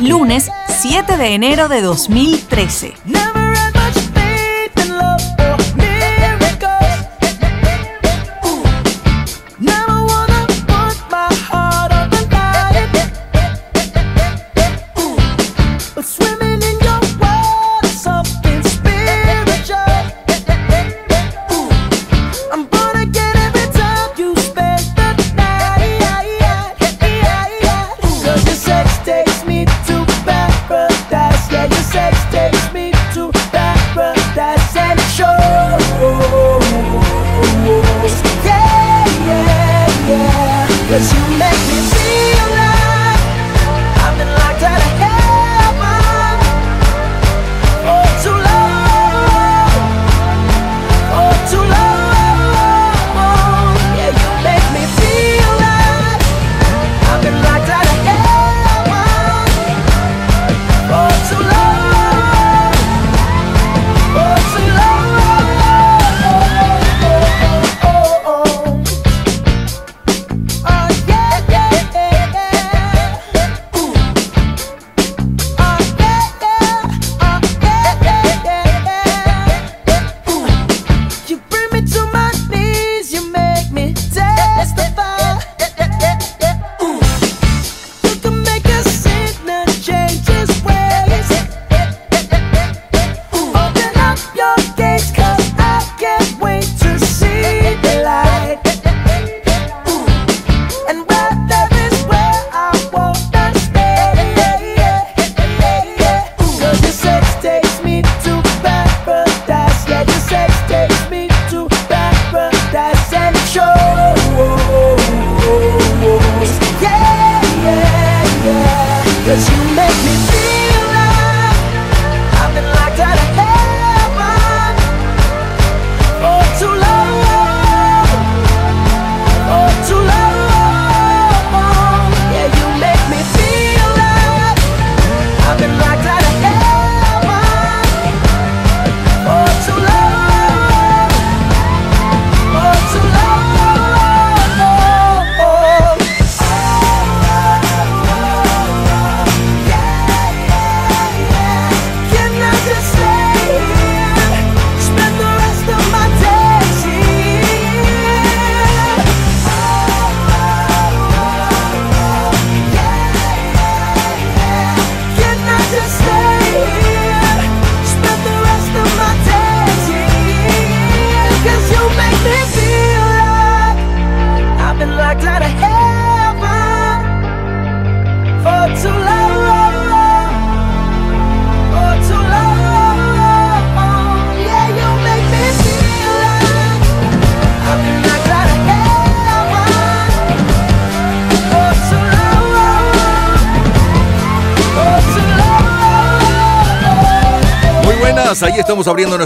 Lunes 7 de enero de 2013.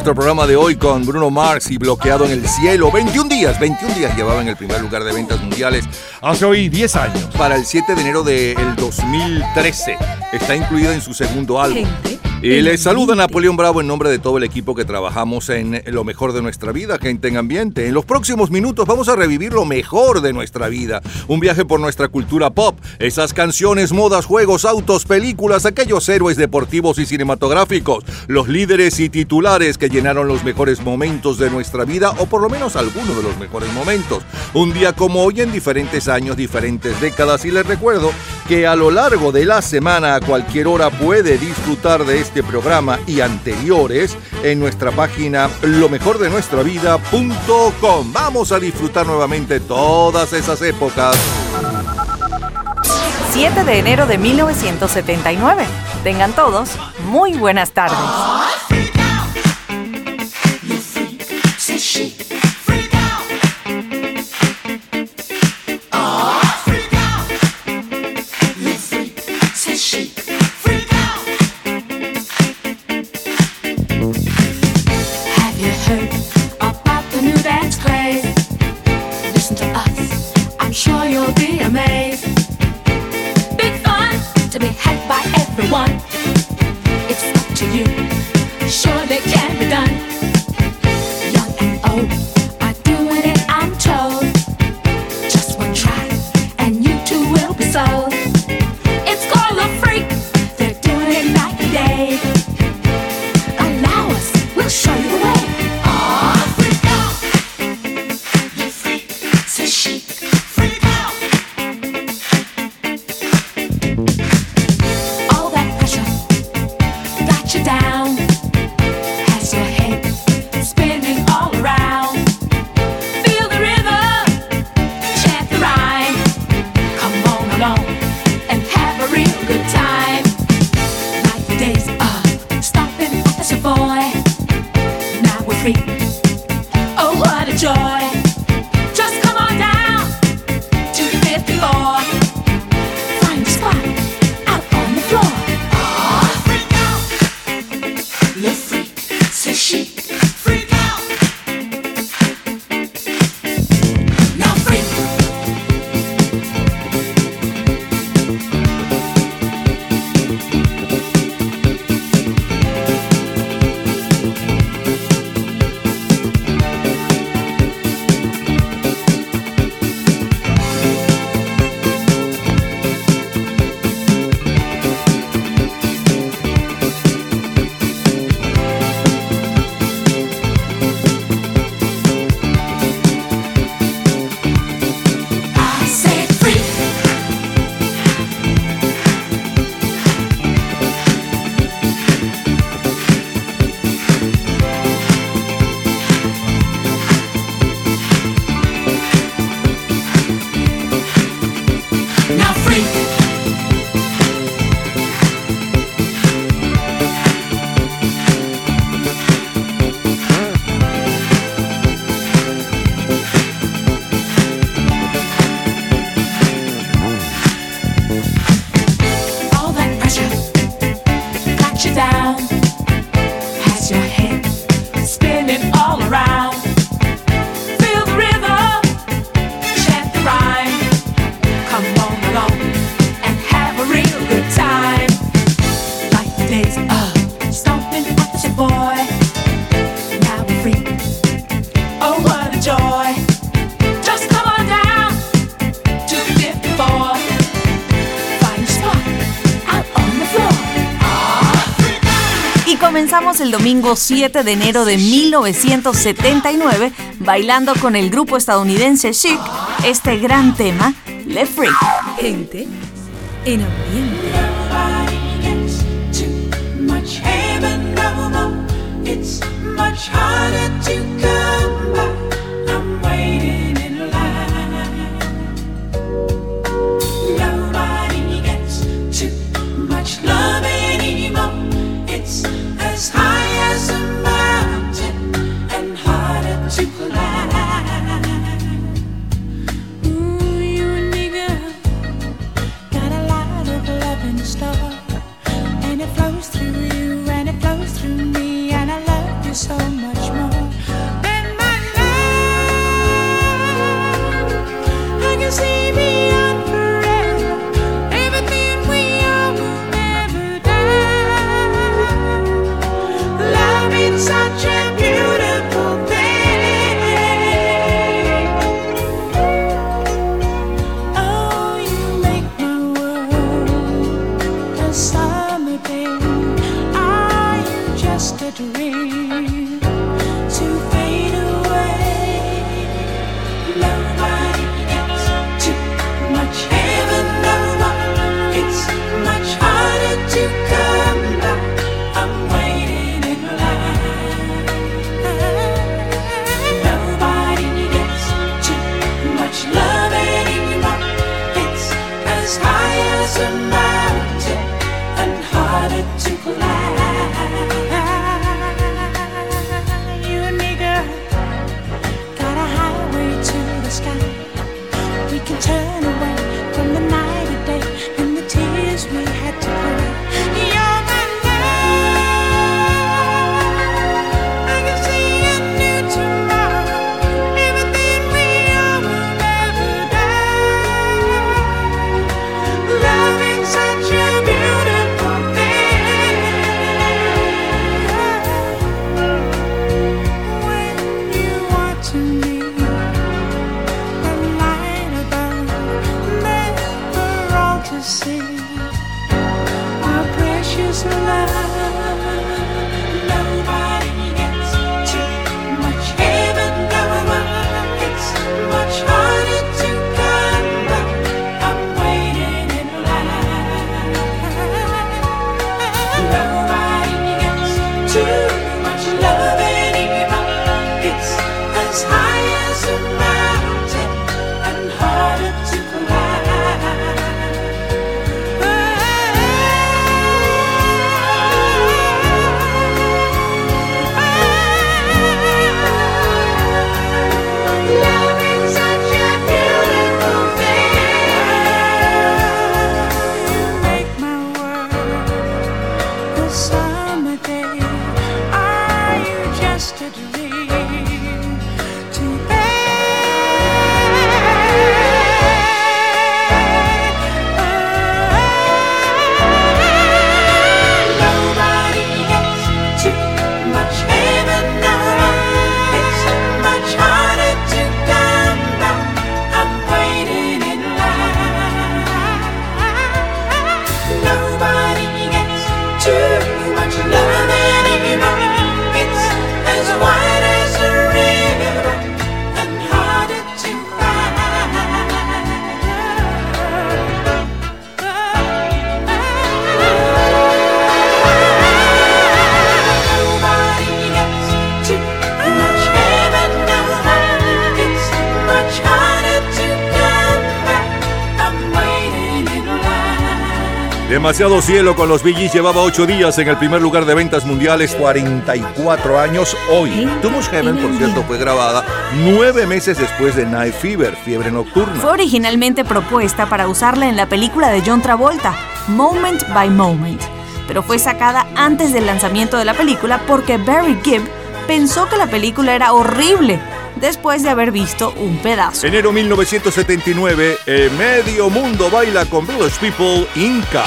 Nuestro programa de hoy con Bruno Mars y Bloqueado en el Cielo. 21 días, 21 días llevaba en el primer lugar de ventas mundiales. Hace hoy 10 años. Para el 7 de enero del 2013. Está incluida en su segundo álbum. Y les saluda Napoleón Bravo en nombre de todo el equipo que trabajamos en lo mejor de nuestra vida, gente en ambiente. En los próximos minutos vamos a revivir lo mejor de nuestra vida. Un viaje por nuestra cultura pop, esas canciones, modas, juegos, autos, películas, aquellos héroes deportivos y cinematográficos, los líderes y titulares que llenaron los mejores momentos de nuestra vida o por lo menos algunos de los mejores momentos. Un día como hoy en diferentes años, diferentes décadas y les recuerdo que a lo largo de la semana a cualquier hora puede disfrutar de este programa y anteriores en nuestra página lo mejor de nuestra vida.com. Vamos a disfrutar nuevamente todas esas épocas. 7 de enero de 1979. Tengan todos muy buenas tardes. El domingo 7 de enero de 1979 bailando con el grupo estadounidense Chic este gran tema, Le Freak. Gente en ambiente. Demasiado cielo con los Billys llevaba 8 días en el primer lugar de ventas mundiales, 44 años hoy. Much Heaven, por cierto, fue grabada nueve meses después de Night Fever, fiebre nocturna. Fue originalmente propuesta para usarla en la película de John Travolta, Moment by Moment, pero fue sacada antes del lanzamiento de la película porque Barry Gibb pensó que la película era horrible después de haber visto un pedazo. Enero 1979, eh, medio mundo baila con Village People Inca.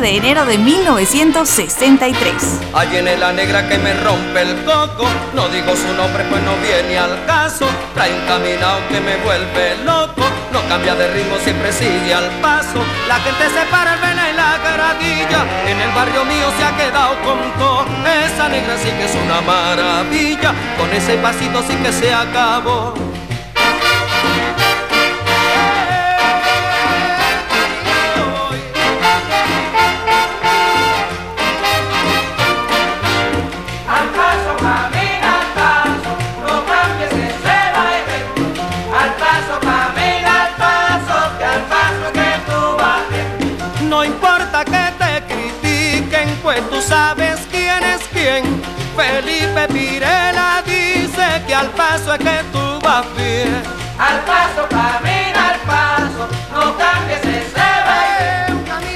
De enero de 1963. Allí en la negra que me rompe el coco, no digo su nombre pues no viene al caso, trae un caminado que me vuelve loco, no cambia de ritmo, siempre sigue al paso, la gente se para el vena y la caradilla, en el barrio mío se ha quedado con todo, esa negra sí que es una maravilla, con ese pasito sí que se acabó. Al paso es que tú vas bien. Al paso camina, al paso, no cambies ese baile.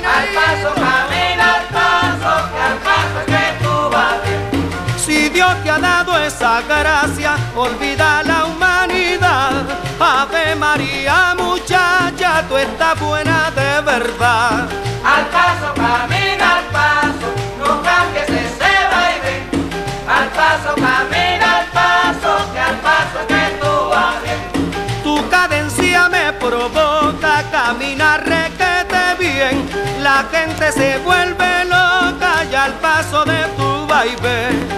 Al paso camina, al paso, que al paso es que tú vas bien. Si Dios te ha dado esa gracia, olvida la humanidad. Ave María, muchacha, tú estás buena de verdad. La gente se vuelve loca y al paso de tu baile.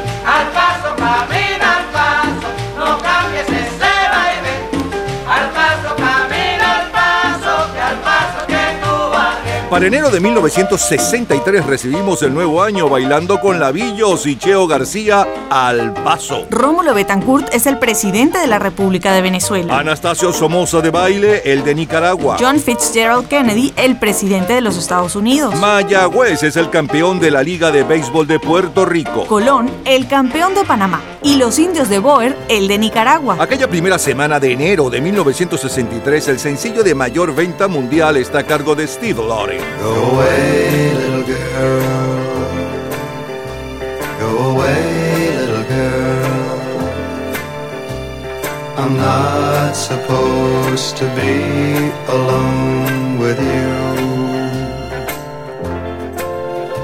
Para enero de 1963 recibimos el nuevo año bailando con Lavillos y Cheo García al paso. Rómulo Betancourt es el presidente de la República de Venezuela. Anastasio Somoza de baile, el de Nicaragua. John Fitzgerald Kennedy, el presidente de los Estados Unidos. Mayagüez es el campeón de la Liga de Béisbol de Puerto Rico. Colón, el campeón de Panamá. Y los indios de Boer, el de Nicaragua. Aquella primera semana de enero de 1963, el sencillo de mayor venta mundial está a cargo de Steve Lawrence. Go away, little girl. Go away, little girl. I'm not supposed to be alone with you.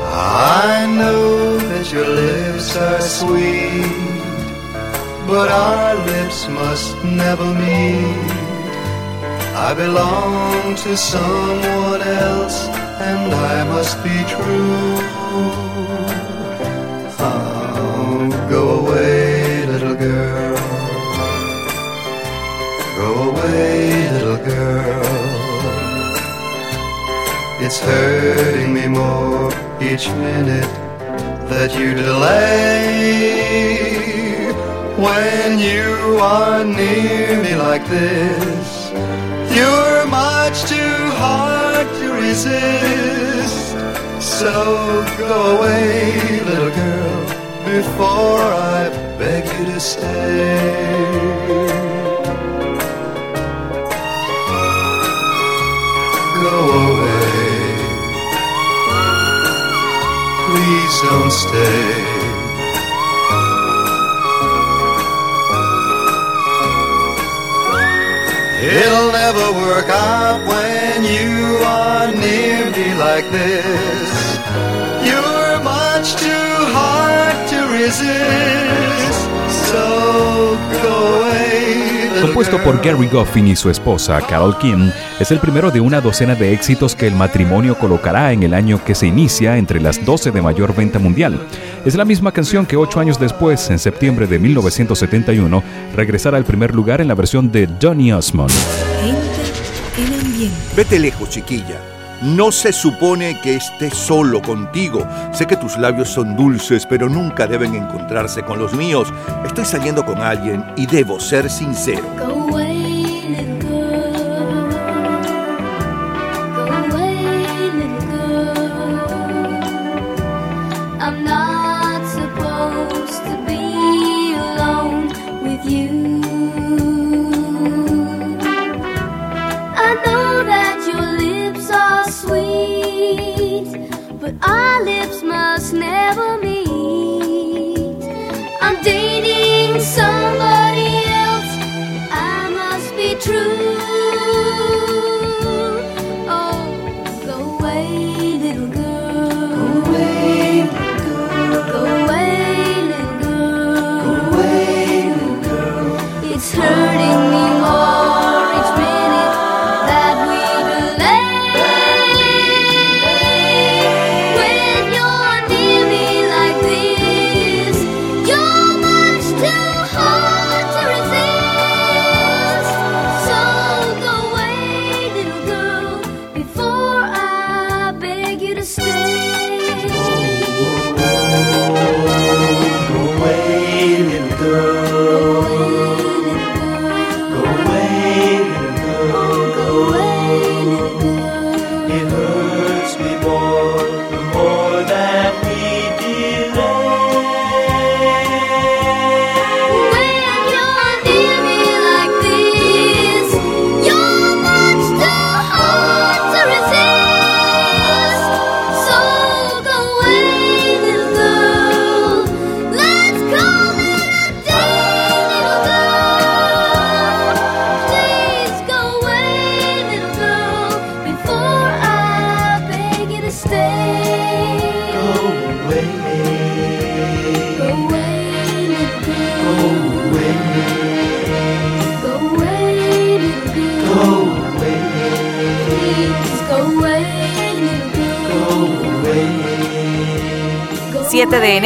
I know that your lips are sweet, but our lips must never meet. I belong to someone else and I must be true. Oh, go away, little girl. Go away, little girl. It's hurting me more each minute that you delay. When you are near me like this you're much too hard to resist. So go away, little girl, before I beg you to stay. Go away. Please don't stay. It'll never work out when you are near me like this. You're much too hard to resist. Compuesto por Gary Goffin y su esposa Carol Kim, es el primero de una docena de éxitos que el matrimonio colocará en el año que se inicia entre las 12 de mayor venta mundial. Es la misma canción que ocho años después, en septiembre de 1971, regresará al primer lugar en la versión de Donny Osmond. Vete lejos, chiquilla. No se supone que esté solo contigo. Sé que tus labios son dulces, pero nunca deben encontrarse con los míos. Estoy saliendo con alguien y debo ser sincero.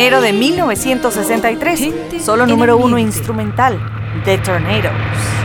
Enero de 1963, solo número uno instrumental, The Tornadoes.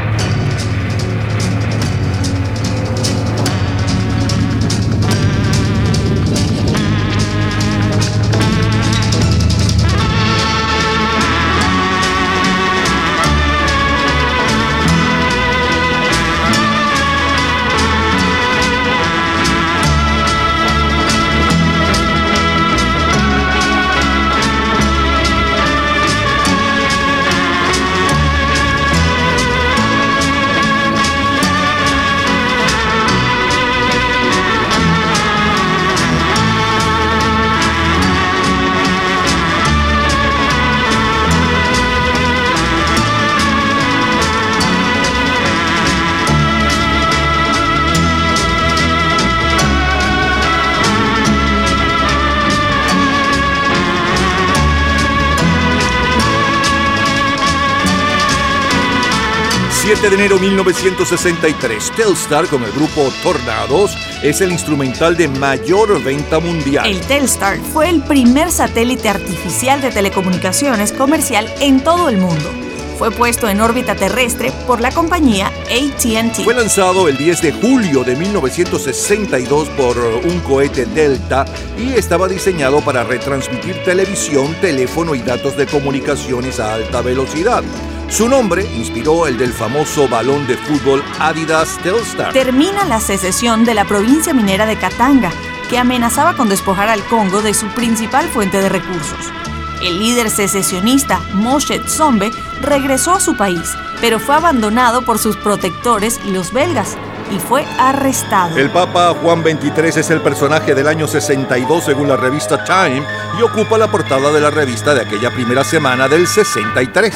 7 de enero de 1963, Telstar con el grupo Tornados es el instrumental de mayor venta mundial. El Telstar fue el primer satélite artificial de telecomunicaciones comercial en todo el mundo. Fue puesto en órbita terrestre por la compañía ATT. Fue lanzado el 10 de julio de 1962 por un cohete Delta y estaba diseñado para retransmitir televisión, teléfono y datos de comunicaciones a alta velocidad. Su nombre inspiró el del famoso balón de fútbol Adidas Telstar. Termina la secesión de la provincia minera de Katanga, que amenazaba con despojar al Congo de su principal fuente de recursos. El líder secesionista Moshe Tsombe regresó a su país, pero fue abandonado por sus protectores, los belgas, y fue arrestado. El Papa Juan XXIII es el personaje del año 62 según la revista Time y ocupa la portada de la revista de aquella primera semana del 63.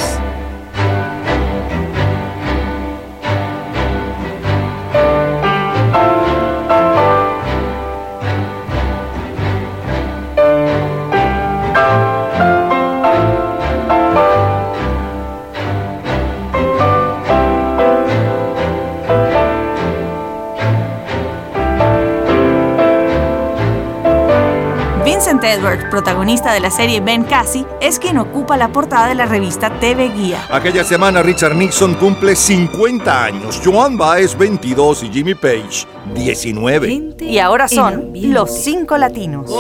protagonista de la serie Ben Cassie, es quien ocupa la portada de la revista TV Guía. Aquella semana Richard Nixon cumple 50 años, Joan Baez 22 y Jimmy Page 19. Y ahora son los cinco latinos.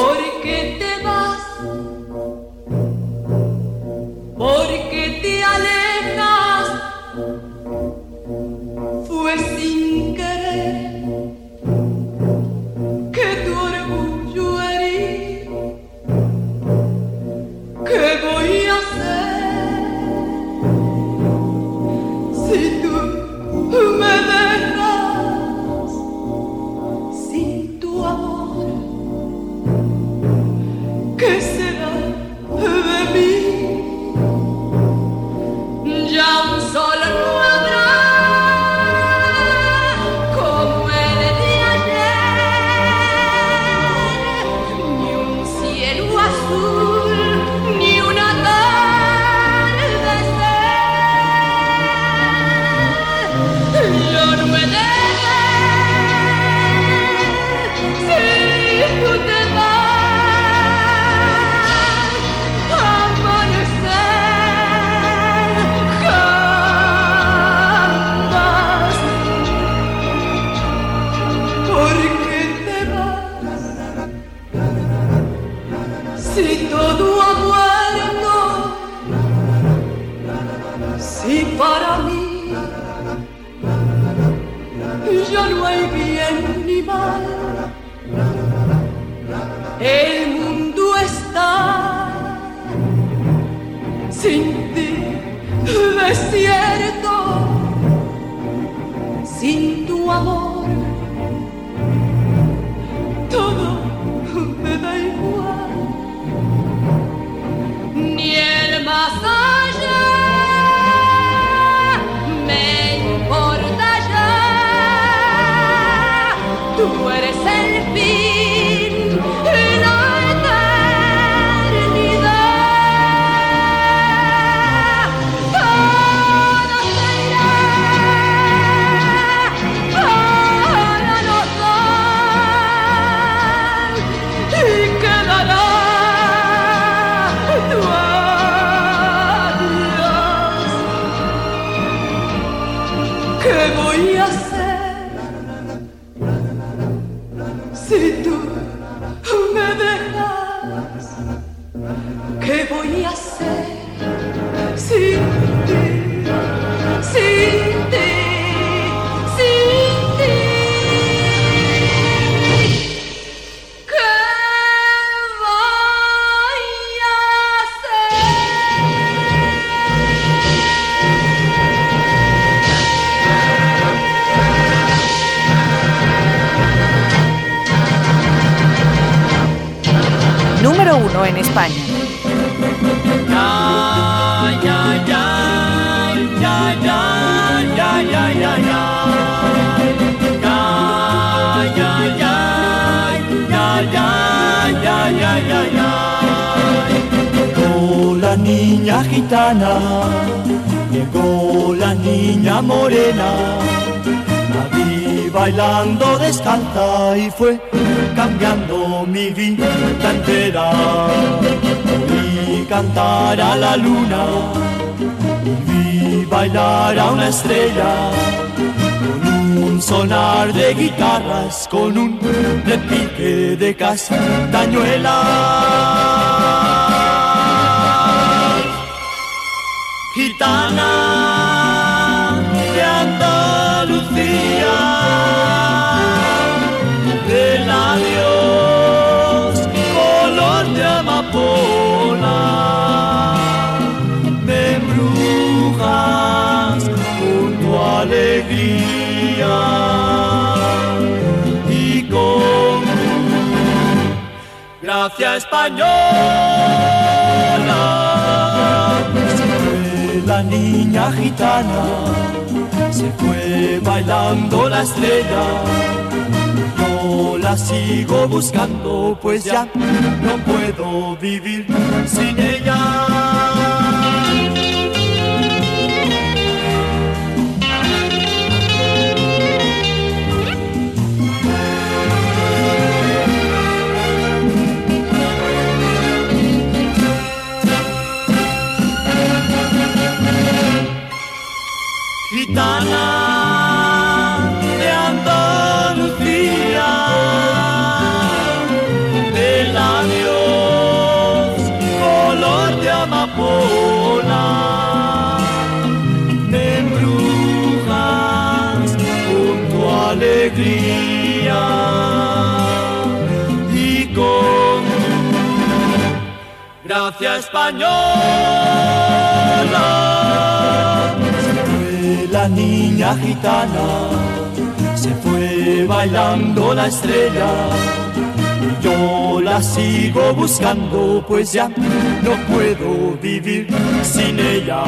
No puedo vivir sin ella.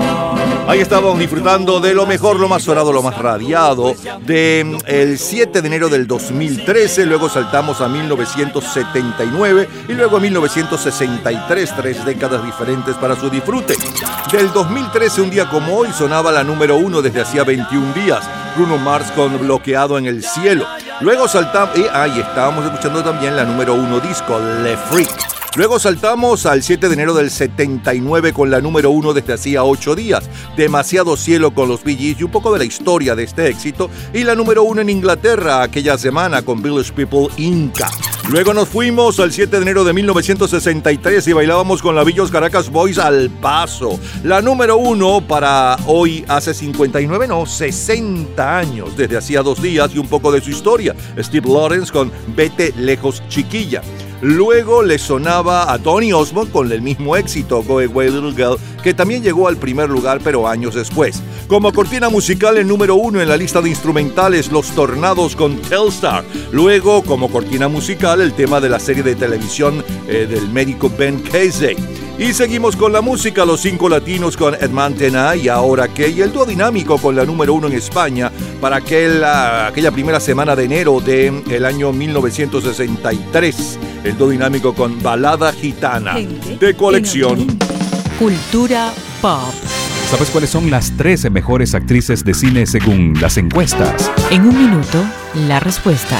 Ahí estábamos disfrutando de lo mejor, lo más sonado, lo más radiado de mm, el 7 de enero del 2013, luego saltamos a 1979 y luego a 1963, tres décadas diferentes para su disfrute. Del 2013, un día como hoy, sonaba la número uno desde hacía 21 días, Bruno Mars con Bloqueado en el Cielo. Luego saltamos, y ahí estábamos escuchando también la número uno disco, Le Freak. Luego saltamos al 7 de enero del 79 con la número 1 desde hacía 8 días, Demasiado Cielo con los Bee Gees y un poco de la historia de este éxito, y la número 1 en Inglaterra aquella semana con Village People Inca. Luego nos fuimos al 7 de enero de 1963 y bailábamos con la Villos Caracas Boys al paso. La número 1 para hoy hace 59, no, 60 años, desde hacía dos días y un poco de su historia. Steve Lawrence con Vete lejos chiquilla. Luego le sonaba a Tony Osmond con el mismo éxito, Go Away Little Girl, que también llegó al primer lugar pero años después. Como cortina musical el número uno en la lista de instrumentales, Los Tornados con Telstar. Luego, como cortina musical, el tema de la serie de televisión eh, del médico Ben Casey. Y seguimos con la música, los cinco latinos con Ed Mantena y Ahora que, y el dúo dinámico con la número uno en España para aquel, aquella primera semana de enero del el año 1963. El dúo dinámico con Balada Gitana de colección. Cultura pop. ¿Sabes cuáles son las 13 mejores actrices de cine según las encuestas? En un minuto, la respuesta.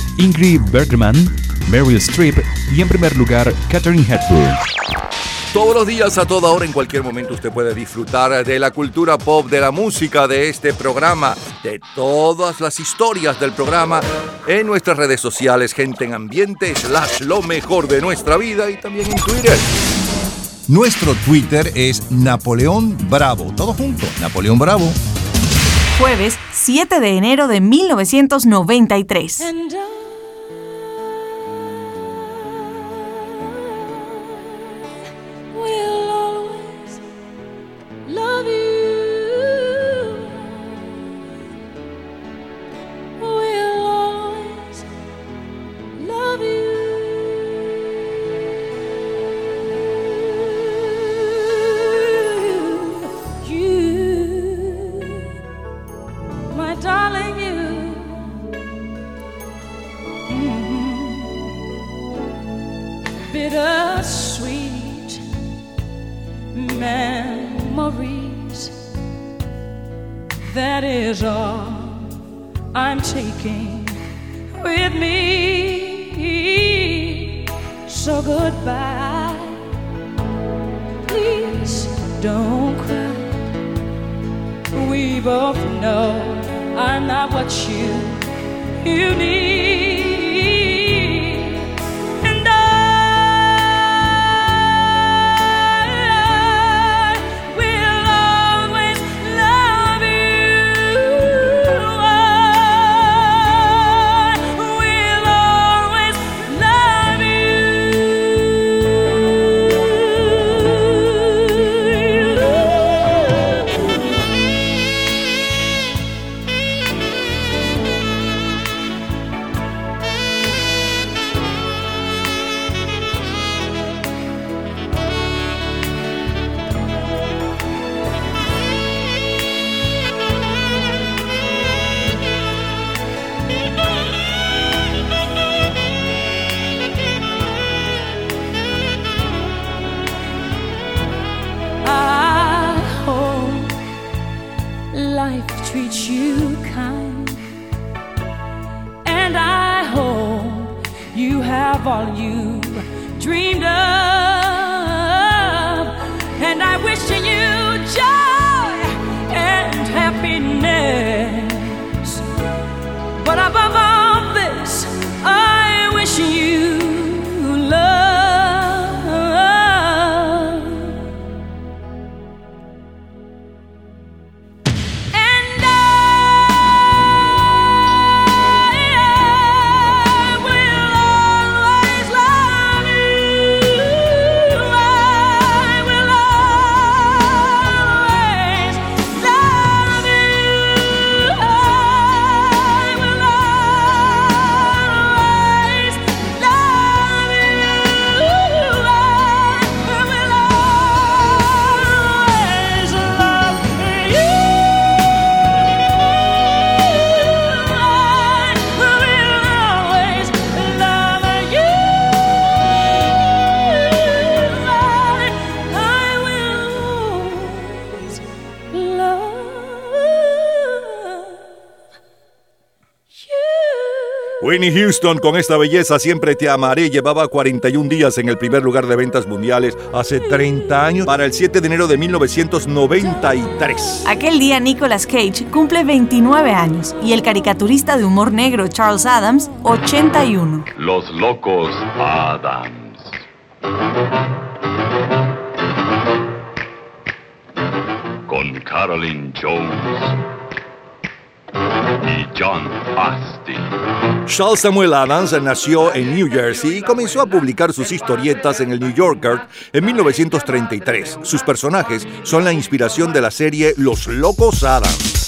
Ingrid Bergman, Meryl Streep y en primer lugar Katherine Hepburn. Todos los días, a toda hora, en cualquier momento, usted puede disfrutar de la cultura pop, de la música, de este programa, de todas las historias del programa en nuestras redes sociales, gente en ambiente, slash lo mejor de nuestra vida y también en Twitter. Nuestro Twitter es Napoleón Bravo. Todo junto, Napoleón Bravo. Jueves 7 de enero de 1993. Whitney Houston con esta belleza Siempre te amaré llevaba 41 días en el primer lugar de ventas mundiales hace 30 años para el 7 de enero de 1993. Aquel día Nicolas Cage cumple 29 años y el caricaturista de humor negro Charles Adams 81. Los locos Adams. Con Carolyn Jones y John Austin. Charles Samuel Adams nació en New Jersey y comenzó a publicar sus historietas en el New Yorker en 1933. Sus personajes son la inspiración de la serie Los Locos Adams.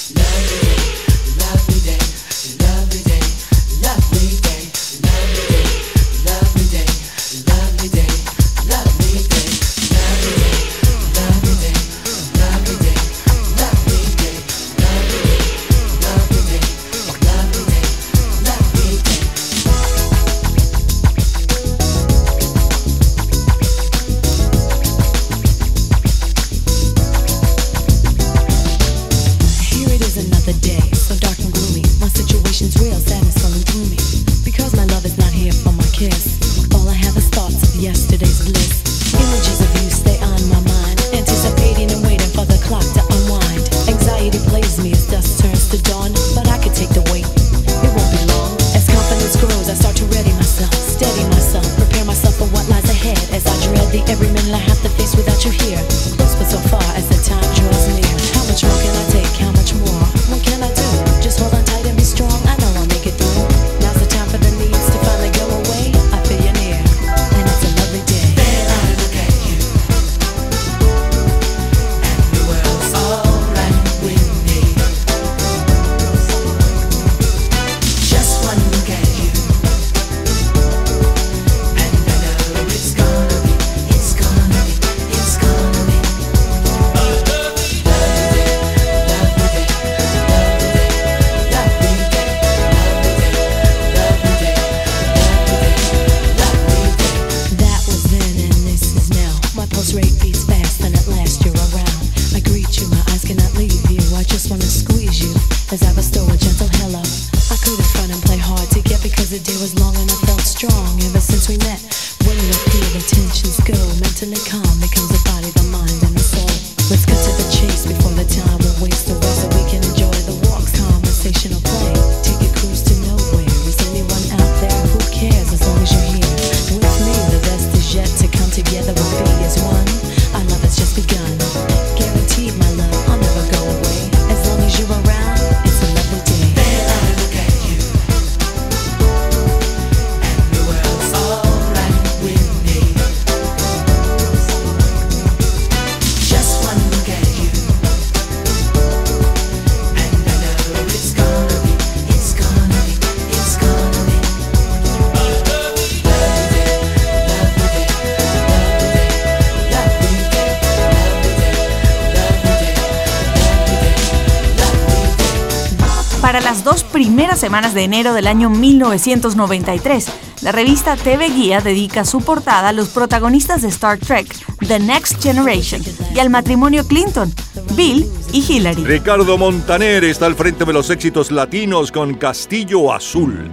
Semanas de enero del año 1993. La revista TV Guía dedica su portada a los protagonistas de Star Trek, The Next Generation, y al matrimonio Clinton, Bill y Hillary. Ricardo Montaner está al frente de los éxitos latinos con Castillo Azul.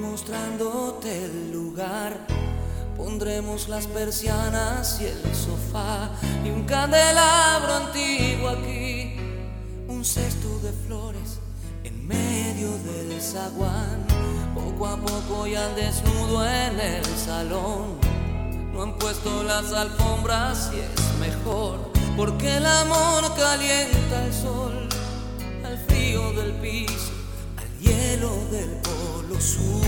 mostrándote el lugar. Pondremos las persianas No han puesto las alfombras y es mejor, porque el amor calienta el sol al frío del piso al hielo del polo sur.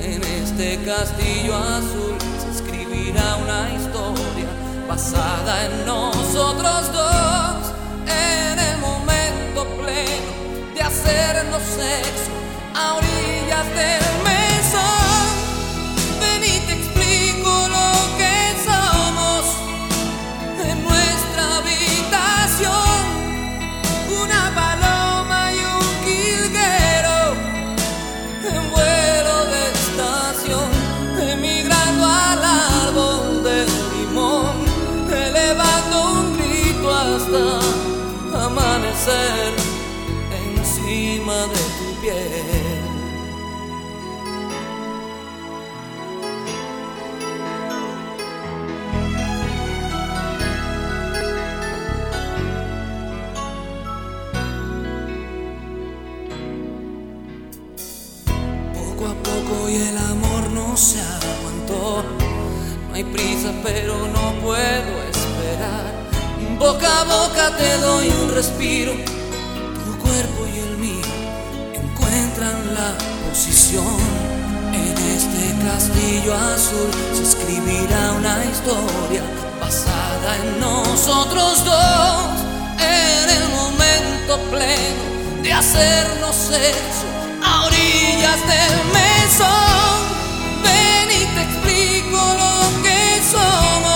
En este castillo azul se escribirá una historia basada en nosotros dos. En el momento pleno de hacernos sexo a orillas del Boca a boca te doy un respiro. Tu cuerpo y el mío encuentran la posición. En este castillo azul se escribirá una historia basada en nosotros dos. En el momento pleno de hacernos sexo a orillas del mesón. Ven y te explico lo que somos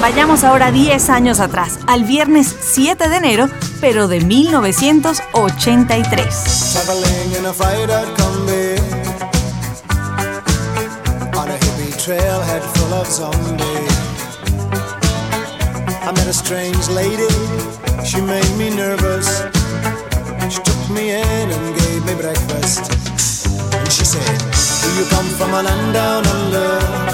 Vayamos ahora 10 años atrás, al viernes 7 de enero, pero de 1983. Traveling in a fighter combi. On a hippie trailhead full of zombies. I met a strange lady, she made me nervous. She took me in and gave me breakfast. And she said, do you come from a land down under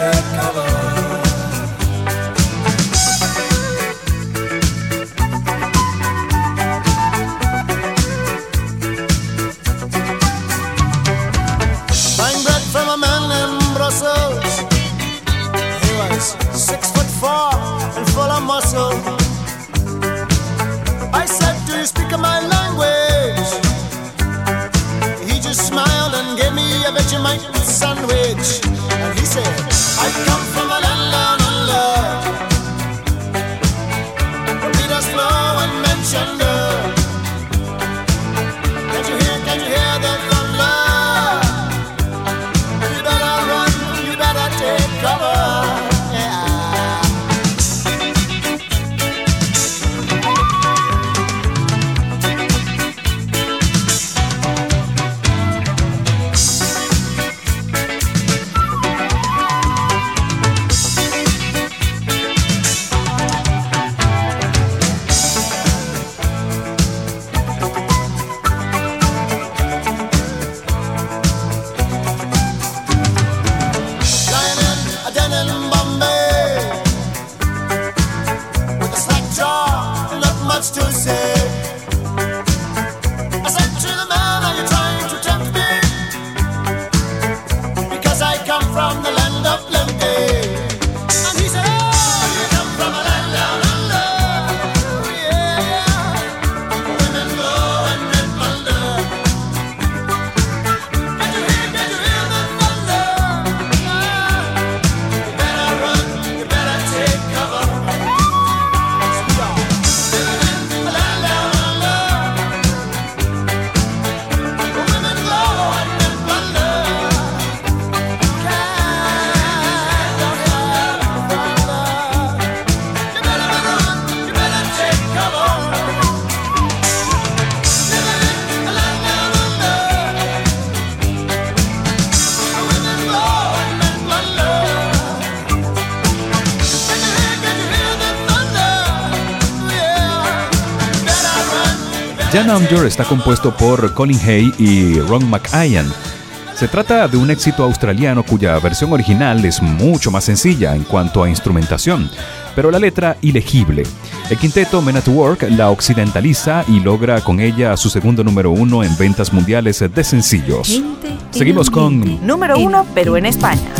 take Under está compuesto por Colin Hay y Ron McIan. Se trata de un éxito australiano cuya versión original es mucho más sencilla en cuanto a instrumentación, pero la letra ilegible. El quinteto Men at Work la occidentaliza y logra con ella su segundo número uno en ventas mundiales de sencillos. Seguimos con Número uno, pero en España.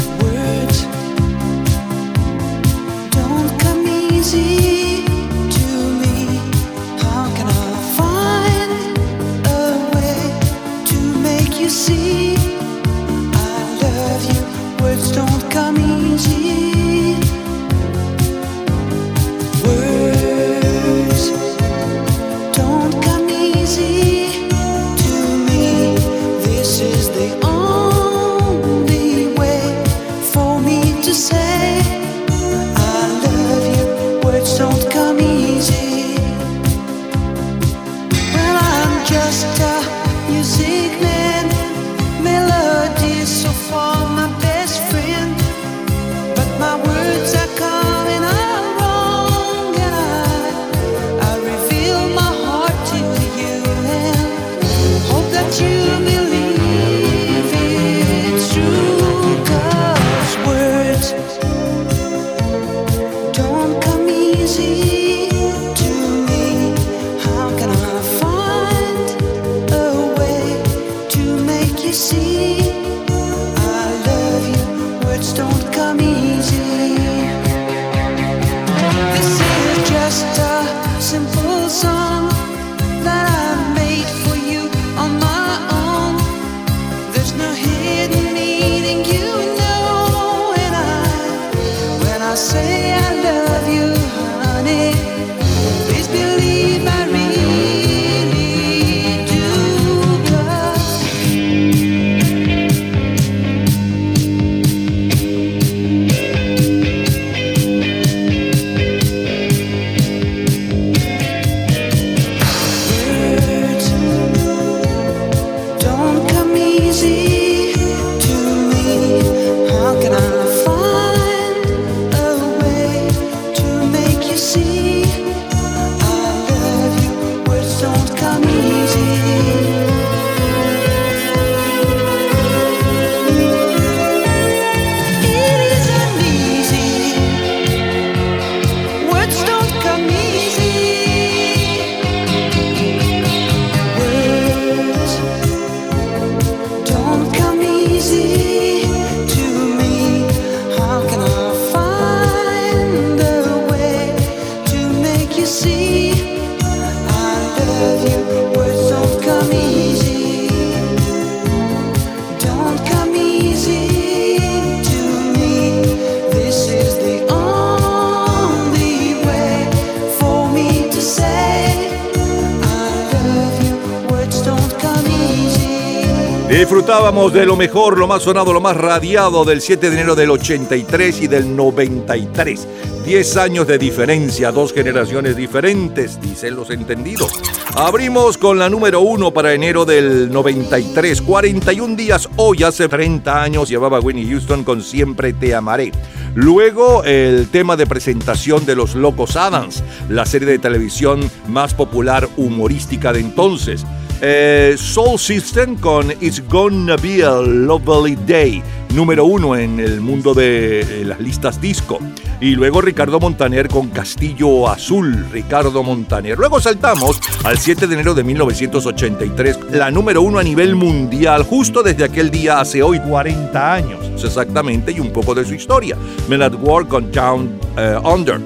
De lo mejor, lo más sonado, lo más radiado del 7 de enero del 83 y del 93. 10 años de diferencia, dos generaciones diferentes, dicen los entendidos. Abrimos con la número 1 para enero del 93. 41 días hoy, hace 30 años, llevaba Winnie Houston con Siempre Te Amaré. Luego, el tema de presentación de Los Locos Adams, la serie de televisión más popular humorística de entonces. Eh, Soul System con It's Gonna Be a Lovely Day, número uno en el mundo de eh, las listas disco. Y luego Ricardo Montaner con Castillo Azul, Ricardo Montaner. Luego saltamos al 7 de enero de 1983, la número uno a nivel mundial, justo desde aquel día hace hoy 40 años, exactamente, y un poco de su historia. Men at War con Down eh, Under.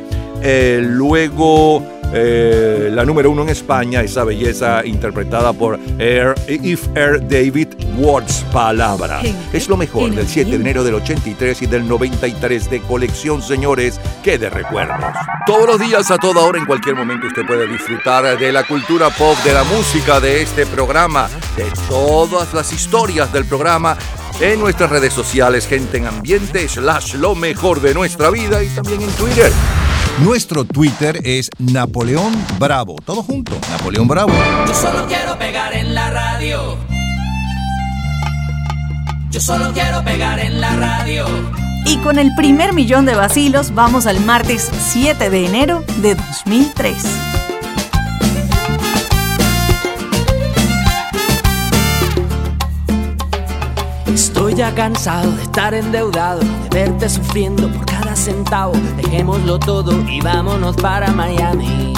Luego eh, la número uno en España, esa belleza interpretada por Air, If Air David Words Palabra. Es lo mejor del 7 de enero del 83 y del 93 de colección, señores, que de recuerdos. Todos los días, a toda hora, en cualquier momento, usted puede disfrutar de la cultura pop, de la música de este programa, de todas las historias del programa en nuestras redes sociales, gente en ambiente, slash lo mejor de nuestra vida y también en Twitter. Nuestro Twitter es Napoleón Bravo. Todo junto, Napoleón Bravo. Yo solo quiero pegar en la radio. Yo solo quiero pegar en la radio. Y con el primer millón de vacilos vamos al martes 7 de enero de 2003. Estoy ya cansado de estar endeudado, de verte sufriendo porque centavo. Dejémoslo todo y vámonos para Miami.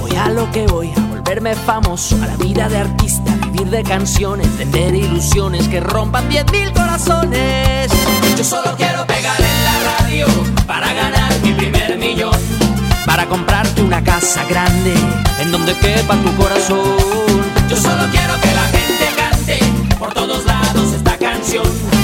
Voy a lo que voy, a volverme famoso, a la vida de artista, vivir de canciones, vender ilusiones que rompan 10.000 corazones. Yo solo quiero pegar en la radio para ganar mi primer millón. Para comprarte una casa grande en donde quepa tu corazón. Yo solo quiero que la gente cante por todos lados esta canción.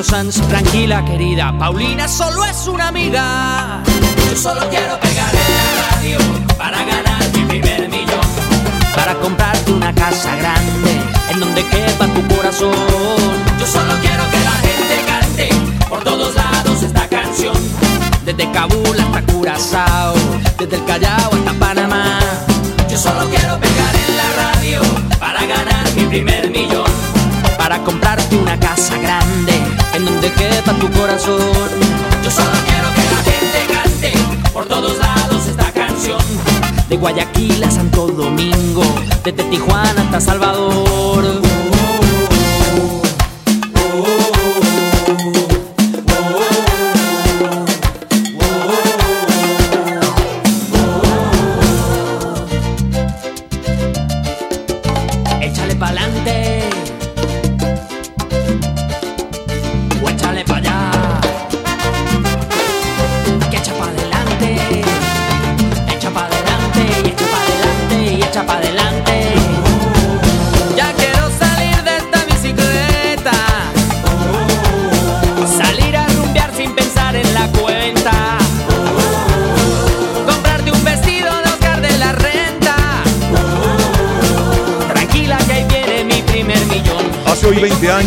Alejandro. Tranquila, querida, Paulina solo es una amiga. Yo solo quiero pegar en la radio para ganar mi primer millón. Para comprarte una casa grande en donde quepa tu corazón. Yo solo quiero que la gente cante por todos lados esta canción. Desde Kabul hasta Curazao, desde el Callao hasta Panamá. Yo solo quiero pegar en la radio para ganar mi primer millón. Para comprarte una casa grande donde quepa tu corazón. Yo solo quiero que la gente cante por todos lados esta canción. De Guayaquil a Santo Domingo, desde Tijuana hasta Salvador.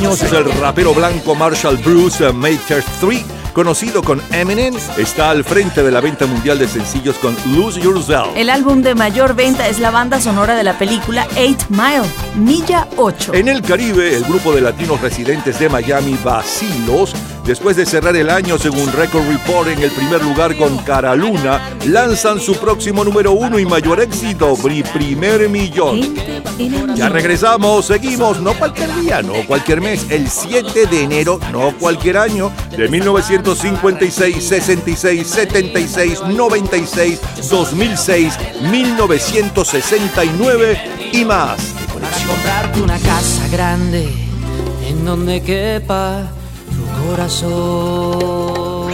Años, el rapero blanco Marshall Bruce eh, Maker 3, conocido con Eminem, está al frente de la venta mundial de sencillos con Lose Yourself. El álbum de mayor venta es la banda sonora de la película 8 Mile, Milla 8. En el Caribe, el grupo de latinos residentes de Miami, Vacilos, después de cerrar el año según Record Report en el primer lugar con Cara Luna, lanzan su próximo número uno y mayor éxito, Primer Millón. Ya regresamos, seguimos, no cualquier día, no cualquier mes, el 7 de enero, no cualquier año, de 1956, 66, 76, 96, 2006, 1969 y más. Para comprarte una casa grande en donde quepa tu corazón.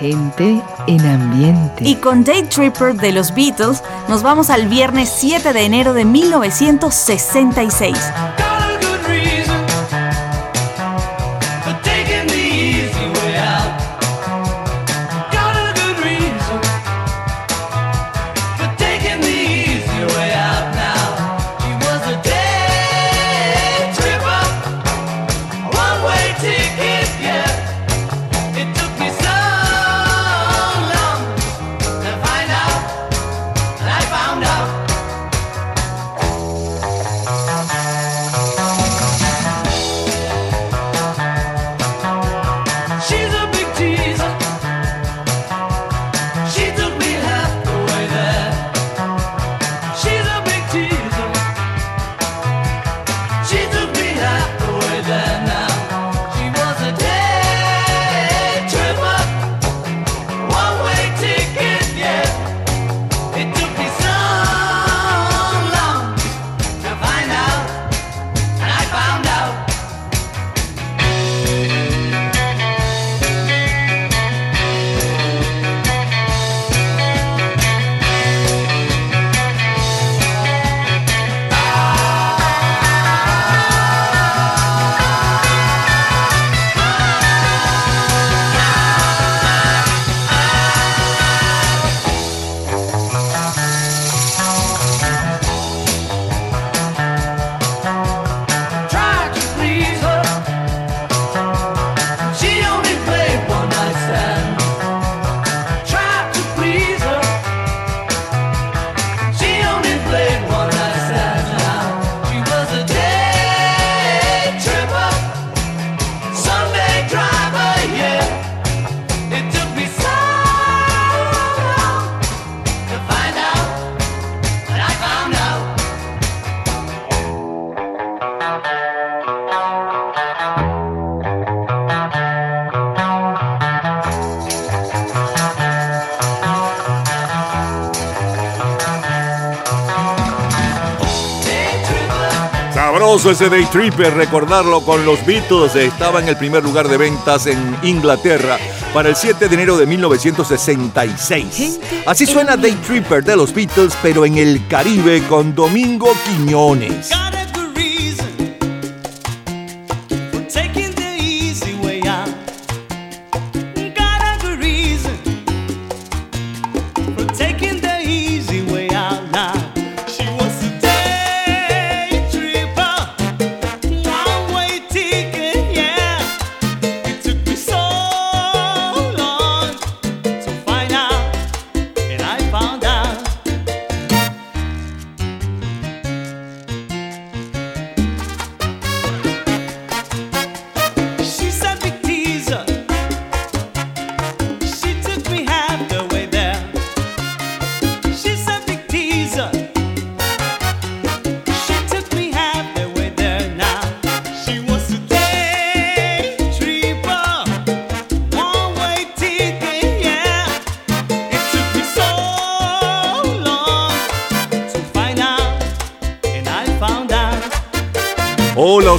Gente en ambiente. Y con Day Tripper de los Beatles nos vamos al viernes 7 de enero de 1966. Sabroso ese Day Tripper, recordarlo con los Beatles. Estaba en el primer lugar de ventas en Inglaterra para el 7 de enero de 1966. Así suena Day Tripper de los Beatles, pero en el Caribe con Domingo Quiñones.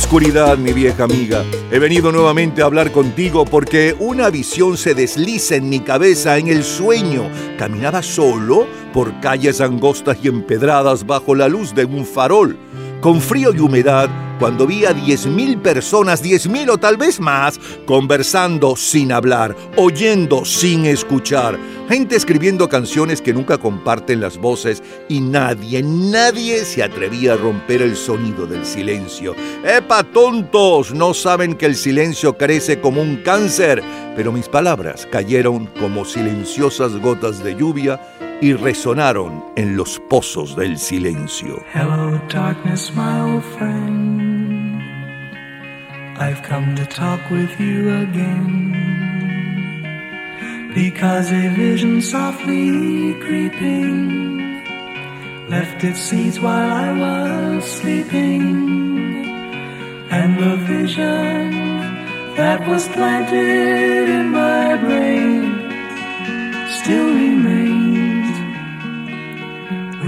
Oscuridad, mi vieja amiga. He venido nuevamente a hablar contigo porque una visión se desliza en mi cabeza en el sueño. Caminaba solo por calles angostas y empedradas bajo la luz de un farol. Con frío y humedad, cuando vi a 10.000 personas, 10.000 o tal vez más, conversando sin hablar, oyendo sin escuchar, gente escribiendo canciones que nunca comparten las voces y nadie, nadie se atrevía a romper el sonido del silencio. ¡Epa, tontos! No saben que el silencio crece como un cáncer, pero mis palabras cayeron como silenciosas gotas de lluvia y resonaron en los pozos del silencio. Hello, darkness, my old friend. I've come to talk with you again. Because a vision softly creeping left its seeds while I was sleeping. And the vision that was planted in my brain still remains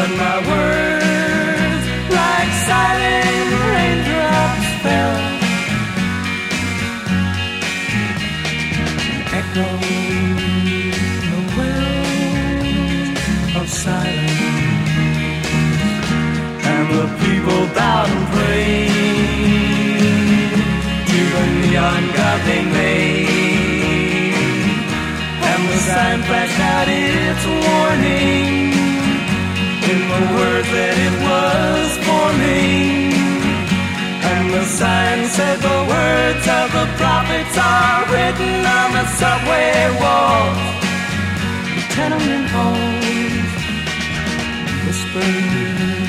But my words, like silent raindrops, fell. Echo the wells of silence. And the people bowed and prayed to the neon god they made. And the sign flashed out its warning in the words that it was forming. And the sign said the words of the prophets are written on the subway walls, the tenement halls, whispering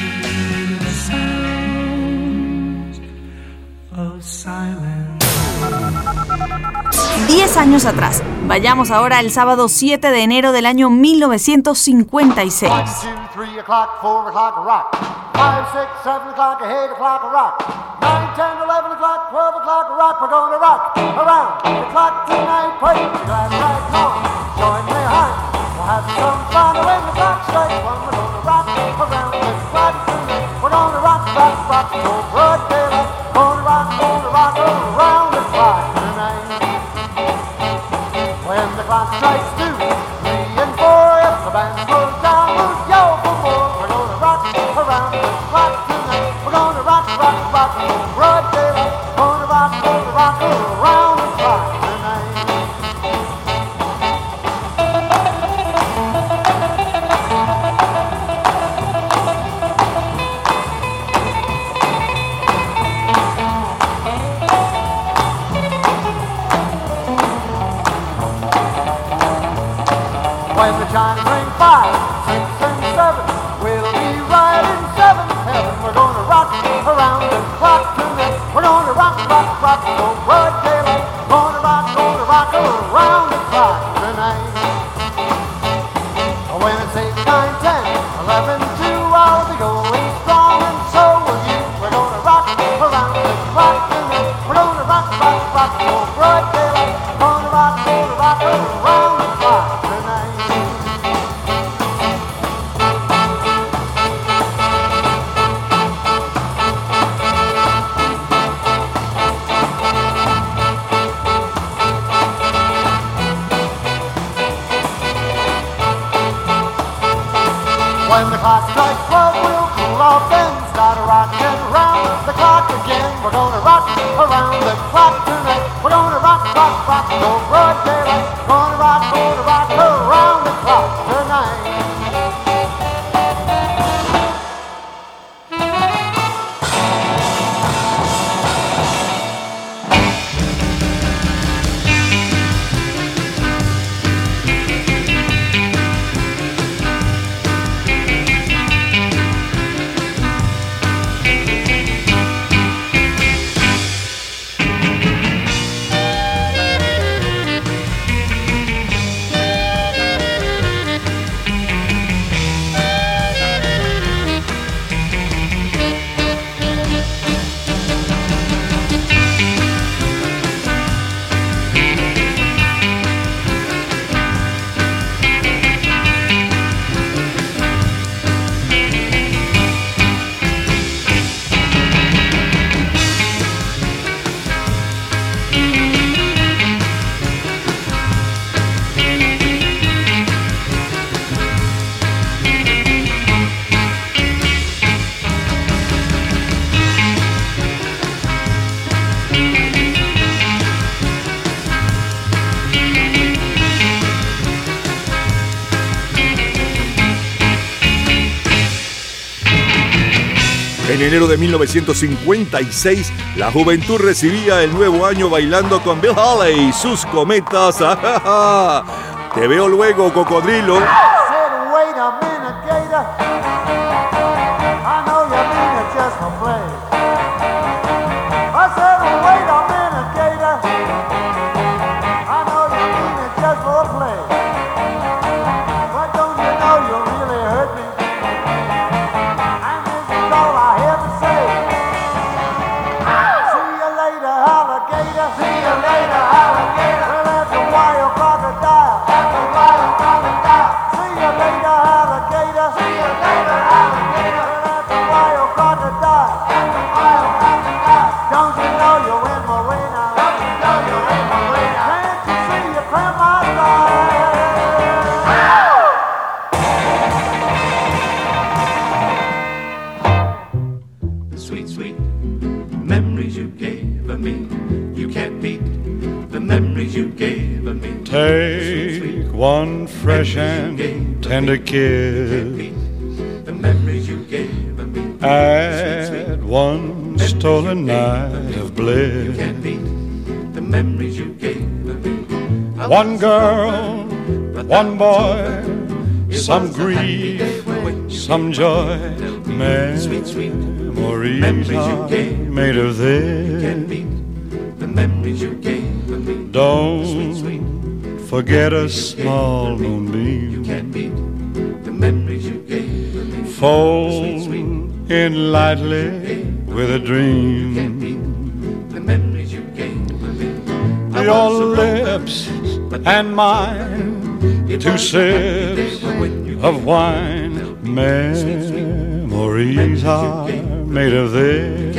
10 años atrás. Vayamos ahora al sábado 7 de enero del año 1956. We're gonna rock, rock, rock the word daylight. Gonna rock, gonna rock around the clock tonight. When it's 8, 9, 10, 11, 2, I'll be going strong and so will you. We're gonna rock around the clock tonight. We're gonna rock, rock, rock the word daylight. 1956, la juventud recibía el nuevo año bailando con Bill Haley y sus cometas. Te veo luego, cocodrilo. and a kiss. The memories you gave me. At one stolen night of bliss. The memories you gave me. One girl, one boy, some grief, some joy, memories you are made of this. The memories you gave me. Don't forget a small moonbeam. Fold in lightly with a dream. The Your lips and mine, two sips of wine. Memories are made of this.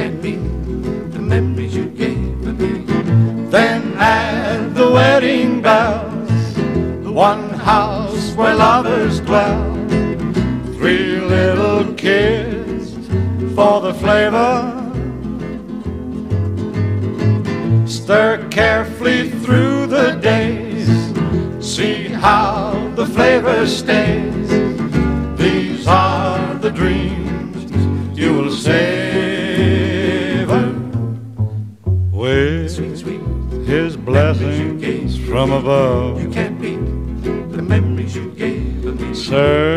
Then add the wedding bells, the one house where lovers dwell. The flavor. Stir carefully through the days. See how the flavor stays. These are the dreams you will savor with His blessings from above. You can't beat the memories you gave me. Serve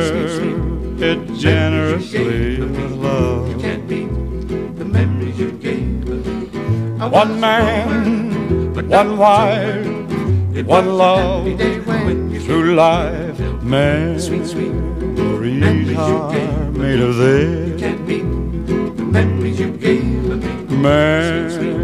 One man, one wife, one love through life. Memories are made of this. Memories are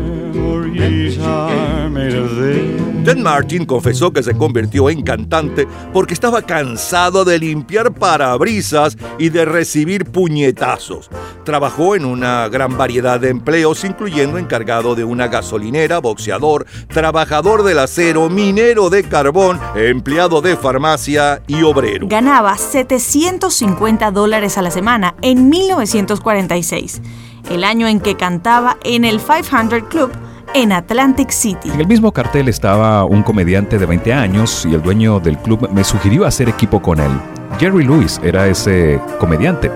Ted Martin confesó que se convirtió en cantante porque estaba cansado de limpiar parabrisas y de recibir puñetazos. Trabajó en una gran variedad de empleos, incluyendo encargado de una gasolinera, boxeador, trabajador del acero, minero de carbón, empleado de farmacia y obrero. Ganaba 750 dólares a la semana en 1946, el año en que cantaba en el 500 Club en Atlantic City. En el mismo cartel estaba un comediante de 20 años y el dueño del club me sugirió hacer equipo con él. Jerry Lewis era ese comediante.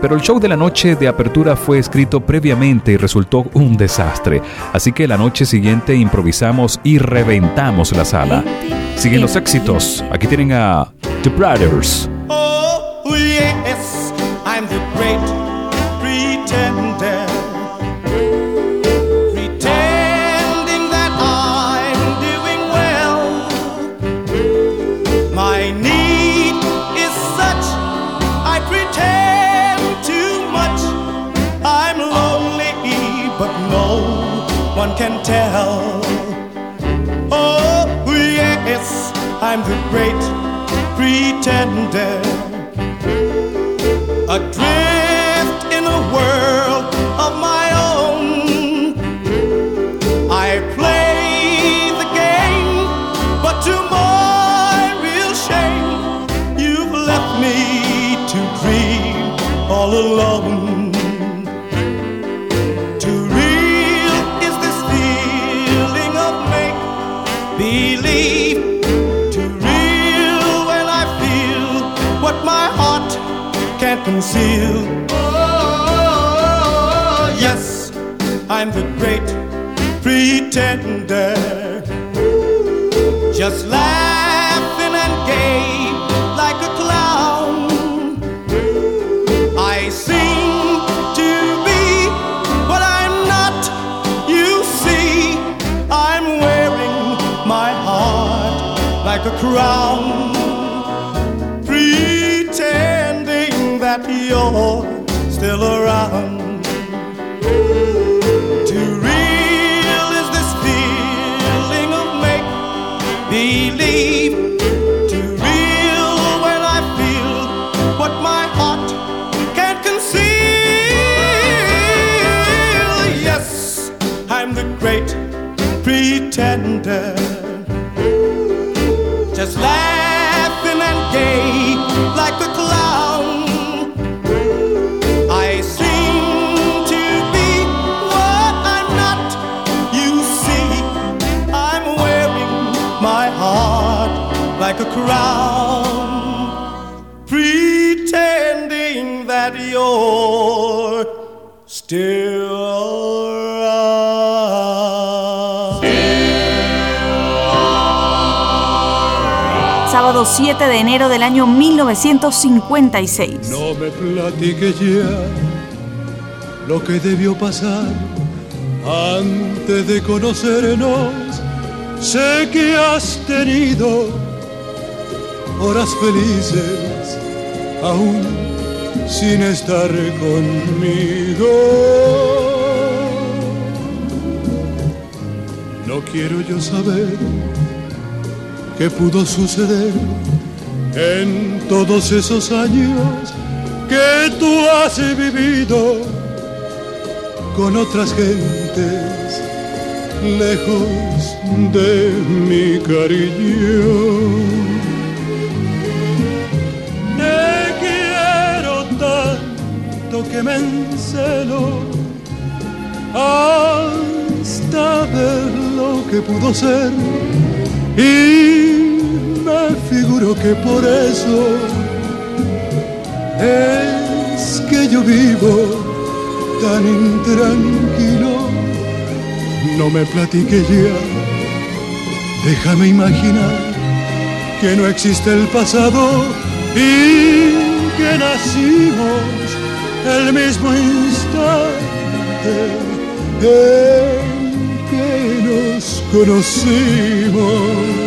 Pero el show de la noche de apertura fue escrito previamente y resultó un desastre. Así que la noche siguiente improvisamos y reventamos la sala. Siguen los éxitos. Aquí tienen a The Brothers. I'm the great pretender. Adrift can't conceal. Oh, yes, I'm the great pretender. Just laughing and gay like a clown. I seem to be what I'm not. You see, I'm wearing my heart like a crown. That you're still around. Too real is this feeling of make believe. Too real when I feel what my heart can't conceal. Yes, I'm the great pretender. Just laughing and gay like a clown. Like a crown, pretending that you're still Sábado 7 de enero del año 1956. No me platique ya lo que debió pasar antes de conocernos. Sé que has tenido horas felices, aún sin estar conmigo. No quiero yo saber qué pudo suceder en todos esos años que tú has vivido con otras gentes lejos de mi cariño. Que me encelo hasta ver lo que pudo ser y me figuro que por eso es que yo vivo tan intranquilo. No me platique ya, déjame imaginar que no existe el pasado y que nacimos el mismo instante en que nos conocimos.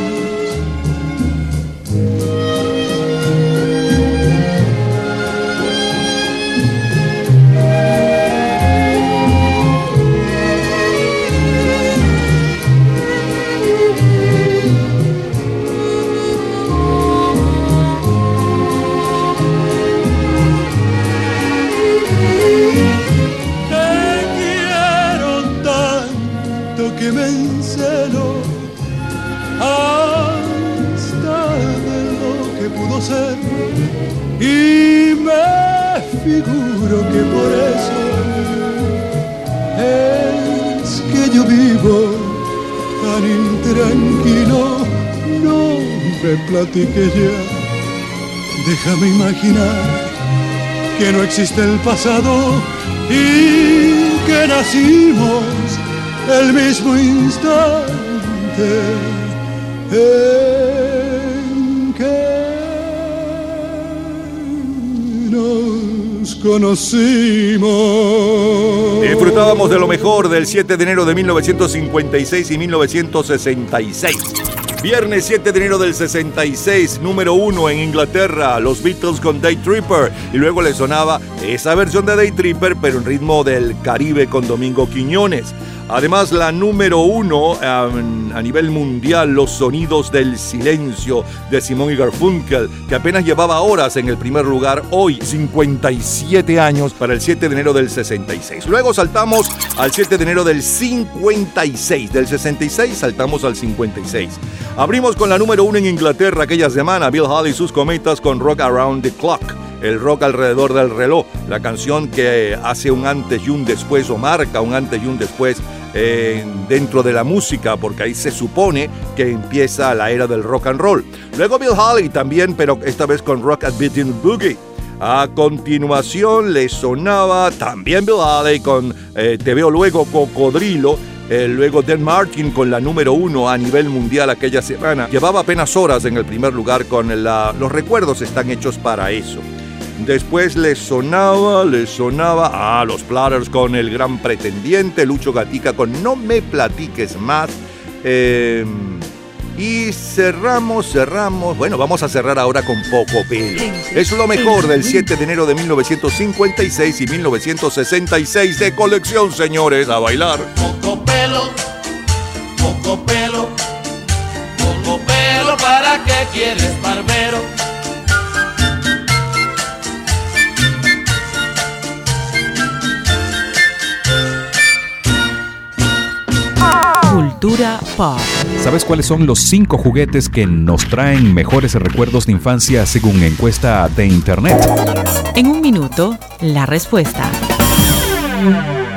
Figuro que por eso es que yo vivo tan intranquilo. No me platique ya, déjame imaginar que no existe el pasado y que nacimos el mismo instante. En conocimos. Disfrutábamos de lo mejor del 7 de enero de 1956 y 1966. Viernes 7 de enero del 66, número 1 en Inglaterra, los Beatles con Day Tripper. Y luego le sonaba esa versión de Day Tripper, pero en ritmo del Caribe con Domingo Quiñones. Además, la número uno um, a nivel mundial, Los Sonidos del Silencio de Simón y Garfunkel, que apenas llevaba horas en el primer lugar, hoy 57 años para el 7 de enero del 66. Luego saltamos al 7 de enero del 56. Del 66 saltamos al 56. Abrimos con la número uno en Inglaterra aquella semana, Bill Haley y sus cometas con Rock Around the Clock el rock alrededor del reloj, la canción que hace un antes y un después o marca un antes y un después dentro de la música, porque ahí se supone que empieza la era del rock and roll. Luego Bill Haley también, pero esta vez con Rock at Beating Boogie. A continuación le sonaba también Bill Haley con eh, Te veo luego Cocodrilo. Eh, luego Dan Martin con la número uno a nivel mundial aquella semana. Llevaba apenas horas en el primer lugar con la... Los recuerdos están hechos para eso. Después le sonaba, le sonaba a los Platters con el gran pretendiente, Lucho Gatica con No me platiques más. Eh, y cerramos, cerramos. Bueno, vamos a cerrar ahora con poco pelo. Es lo mejor del 7 de enero de 1956 y 1966 de colección, señores, a bailar. Poco pelo, poco pelo, poco pelo, ¿para qué quieres barbero? Cultura pop. ¿Sabes cuáles son los cinco juguetes que nos traen mejores recuerdos de infancia según encuesta de internet? En un minuto, la respuesta.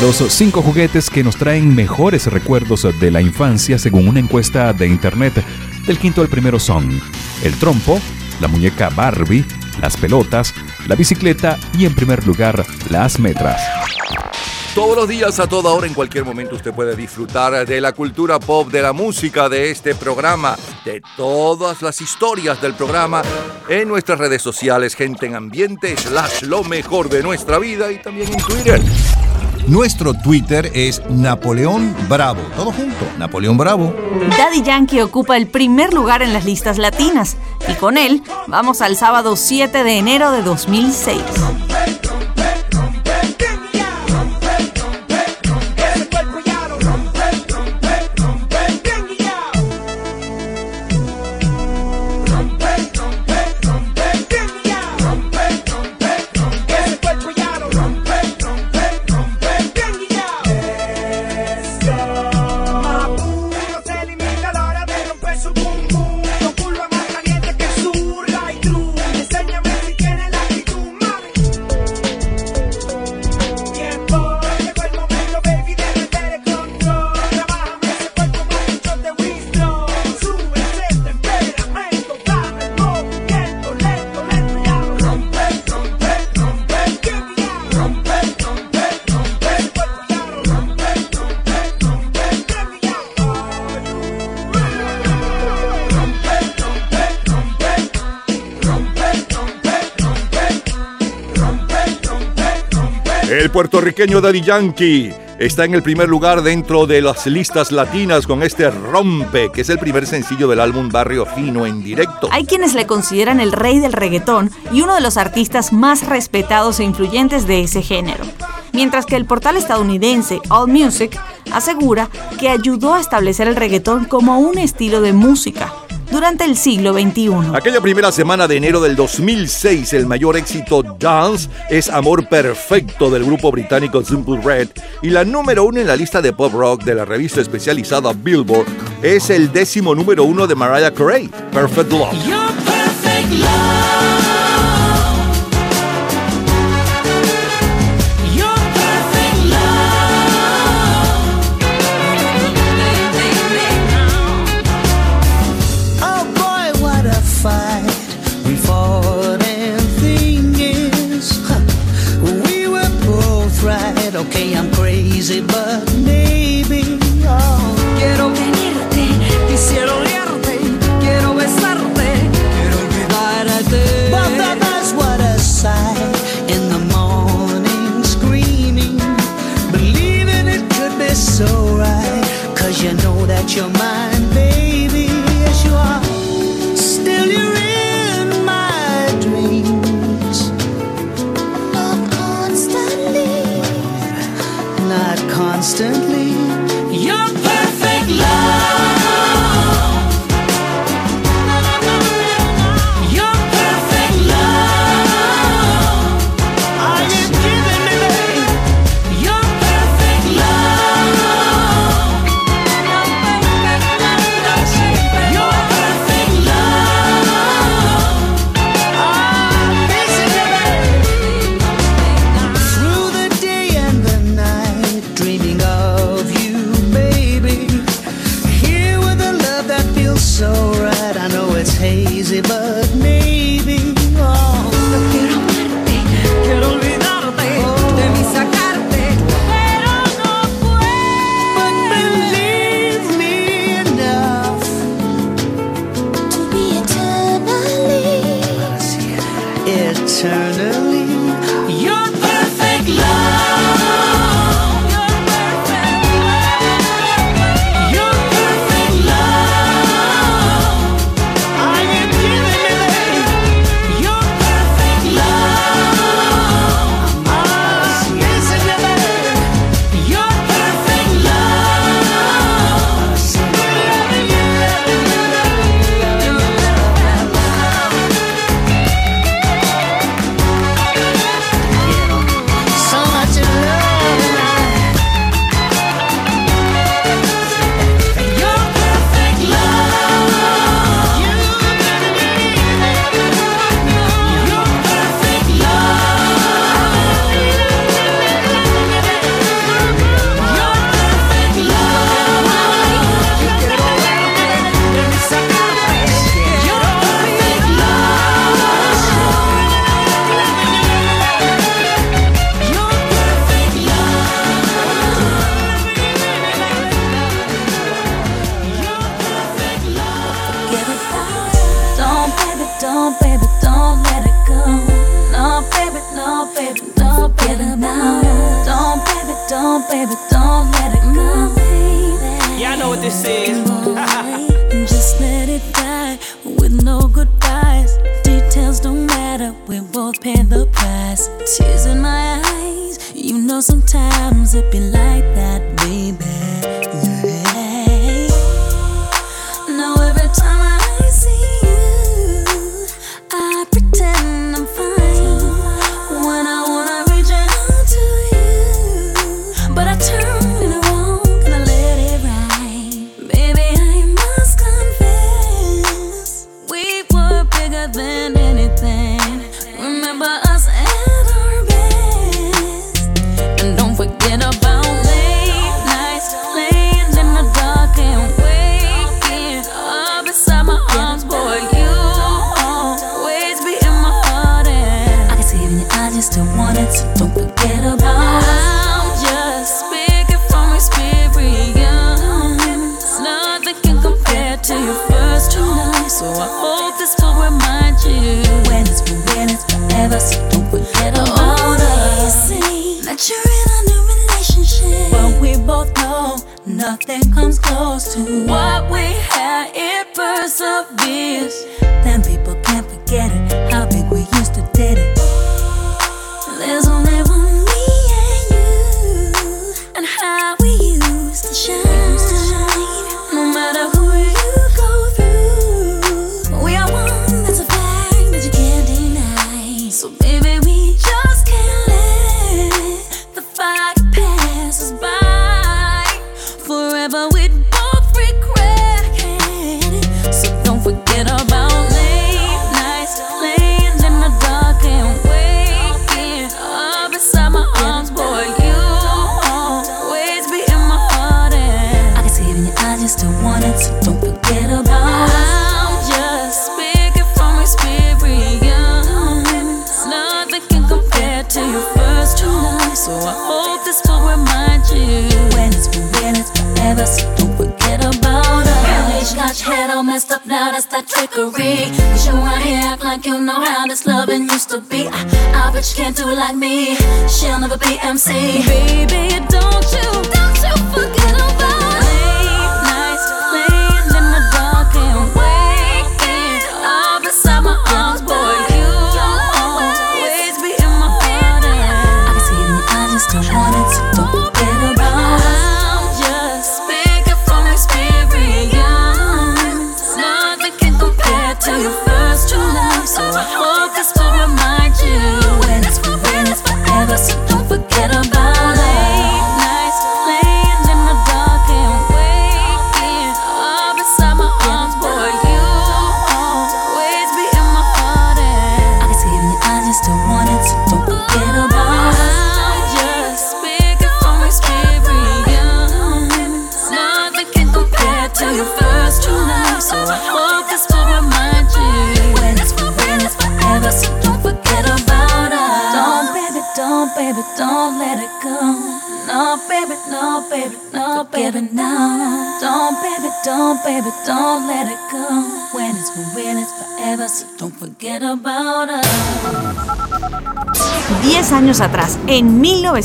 Los cinco juguetes que nos traen mejores recuerdos de la infancia según una encuesta de internet. Del quinto al primero son el trompo, la muñeca Barbie, las pelotas, la bicicleta y en primer lugar las metras. Todos los días, a toda hora, en cualquier momento, usted puede disfrutar de la cultura pop, de la música, de este programa, de todas las historias del programa en nuestras redes sociales, gente en ambiente, slash lo mejor de nuestra vida y también en Twitter. Nuestro Twitter es Napoleón Bravo. Todo junto, Napoleón Bravo. Daddy Yankee ocupa el primer lugar en las listas latinas y con él vamos al sábado 7 de enero de 2006. Puertorriqueño Daddy Yankee está en el primer lugar dentro de las listas latinas con este Rompe, que es el primer sencillo del álbum Barrio Fino en directo. Hay quienes le consideran el rey del reggaetón y uno de los artistas más respetados e influyentes de ese género. Mientras que el portal estadounidense AllMusic asegura que ayudó a establecer el reggaetón como un estilo de música durante el siglo XXI. Aquella primera semana de enero del 2006, el mayor éxito Dance es Amor Perfecto del grupo británico Simple Red y la número uno en la lista de pop rock de la revista especializada Billboard es el décimo número uno de Mariah Carey, Perfect Love. perfect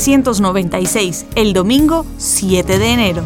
1996, el domingo 7 de enero.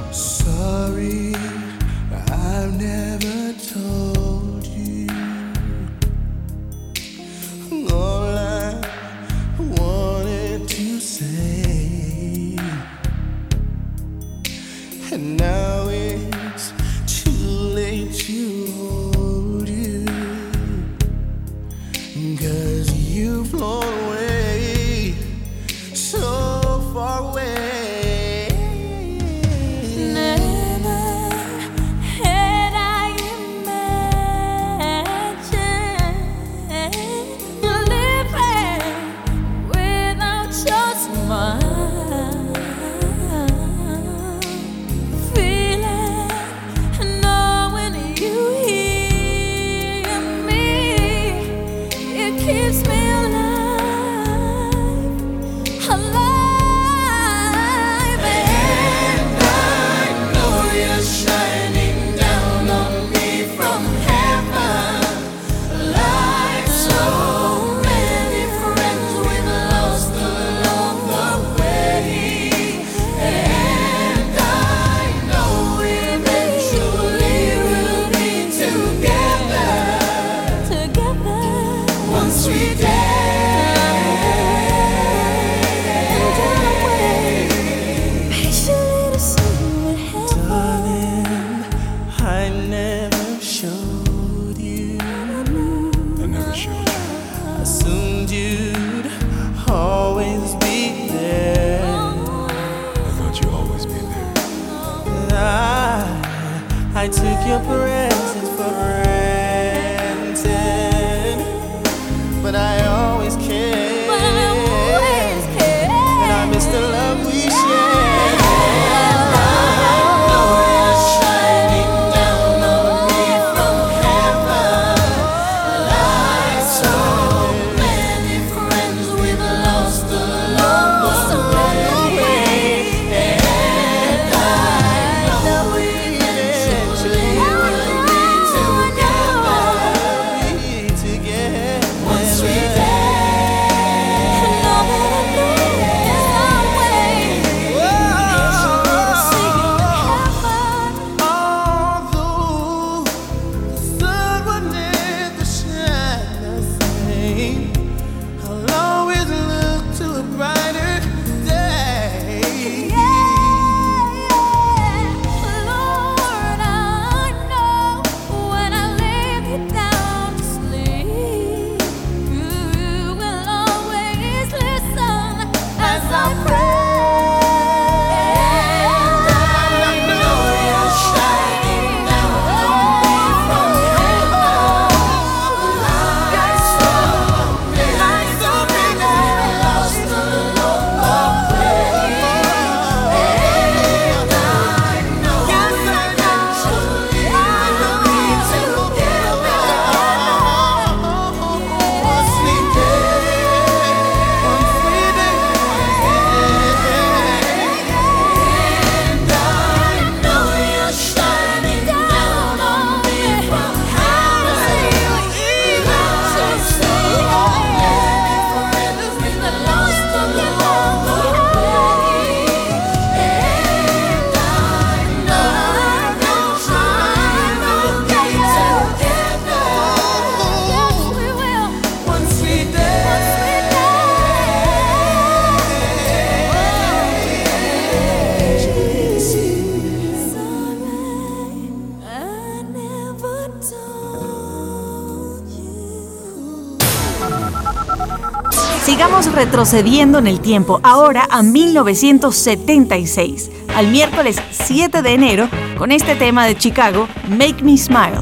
retrocediendo en el tiempo, ahora a 1976, al miércoles 7 de enero, con este tema de Chicago, Make Me Smile.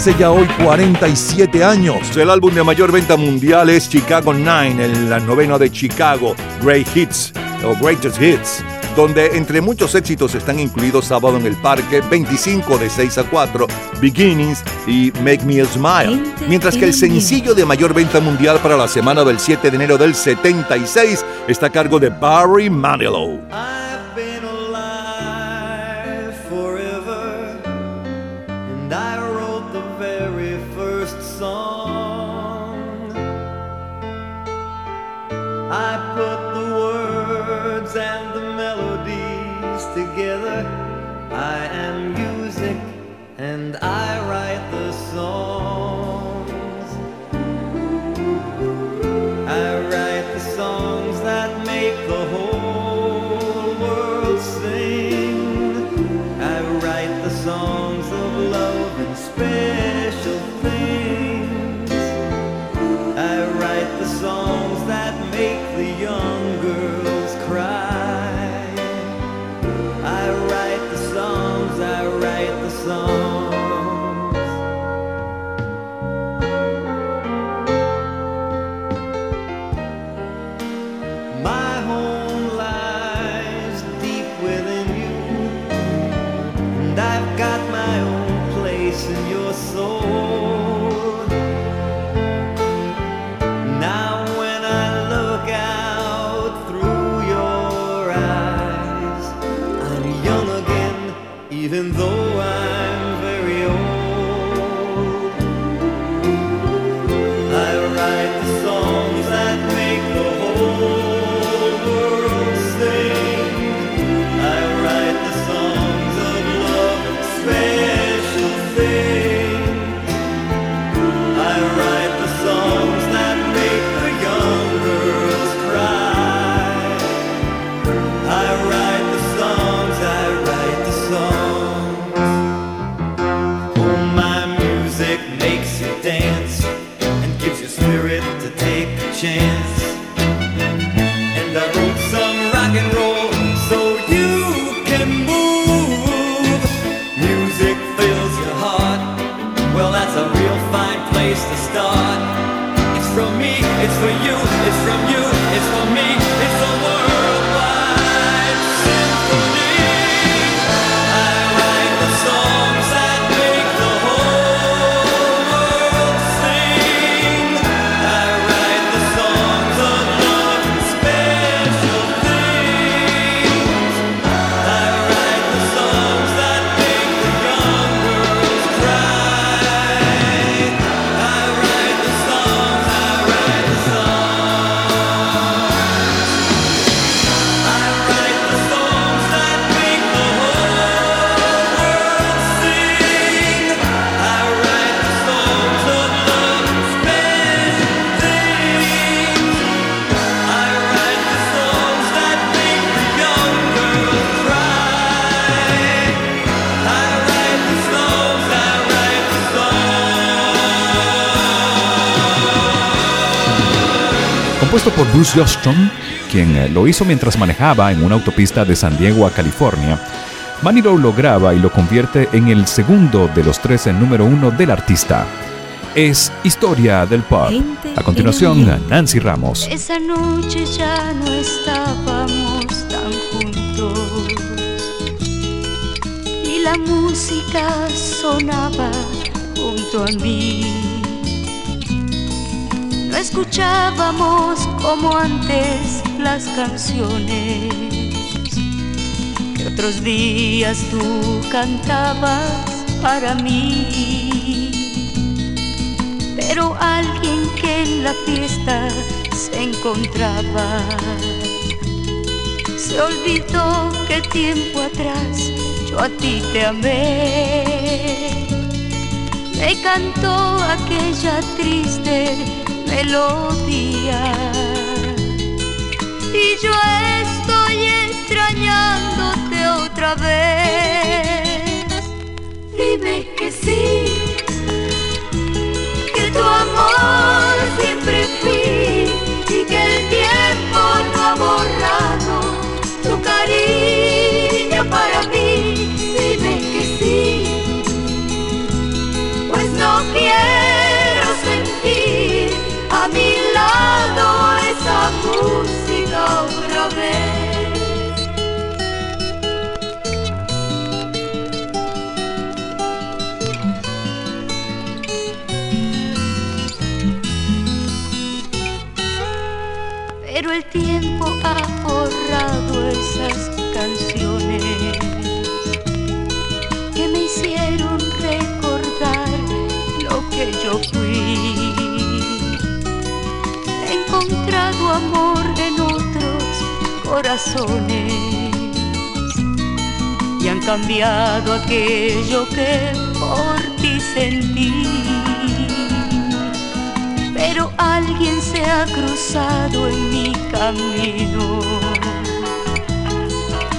hace ya hoy 47 años. El álbum de mayor venta mundial es Chicago 9, en la novena de Chicago, Great Hits o Greatest Hits, donde entre muchos éxitos están incluidos Sábado en el Parque, 25 de 6 a 4, Beginnings y Make Me Smile. Mientras que el sencillo de mayor venta mundial para la semana del 7 de enero del 76 está a cargo de Barry Manilow. Por Bruce Johnston, quien eh, lo hizo mientras manejaba en una autopista de San Diego a California, Manilow lo graba y lo convierte en el segundo de los tres en número uno del artista. Es Historia del Pop. A continuación, Nancy Ramos. Esa noche ya no estábamos tan juntos y la música sonaba junto a mí. Escuchábamos como antes las canciones que otros días tú cantabas para mí. Pero alguien que en la fiesta se encontraba se olvidó que tiempo atrás yo a ti te amé. Me cantó aquella triste melodía y yo estoy extrañándote otra vez. Dime que sí, que tu amor siempre fui y que el tiempo no ha borrado tu cariño y han cambiado aquello que por ti sentí. Pero alguien se ha cruzado en mi camino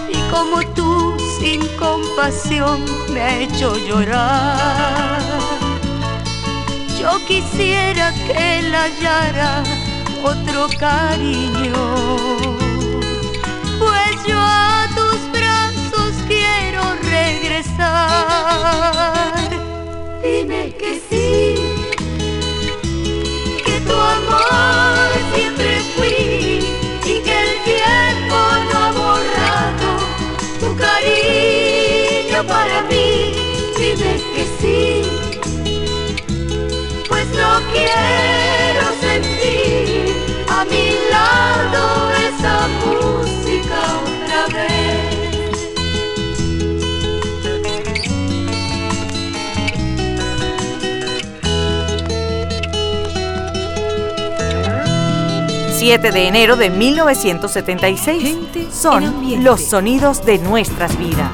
y como tú sin compasión me ha hecho llorar. Yo quisiera que la hallara otro cariño Dime que sí, que tu amor siempre fui y que el tiempo no ha borrado tu cariño para mí. Dime que sí, pues no quiero sentir a mi lado esa música otra vez. 7 de enero de 1976. Son los sonidos de nuestras vidas.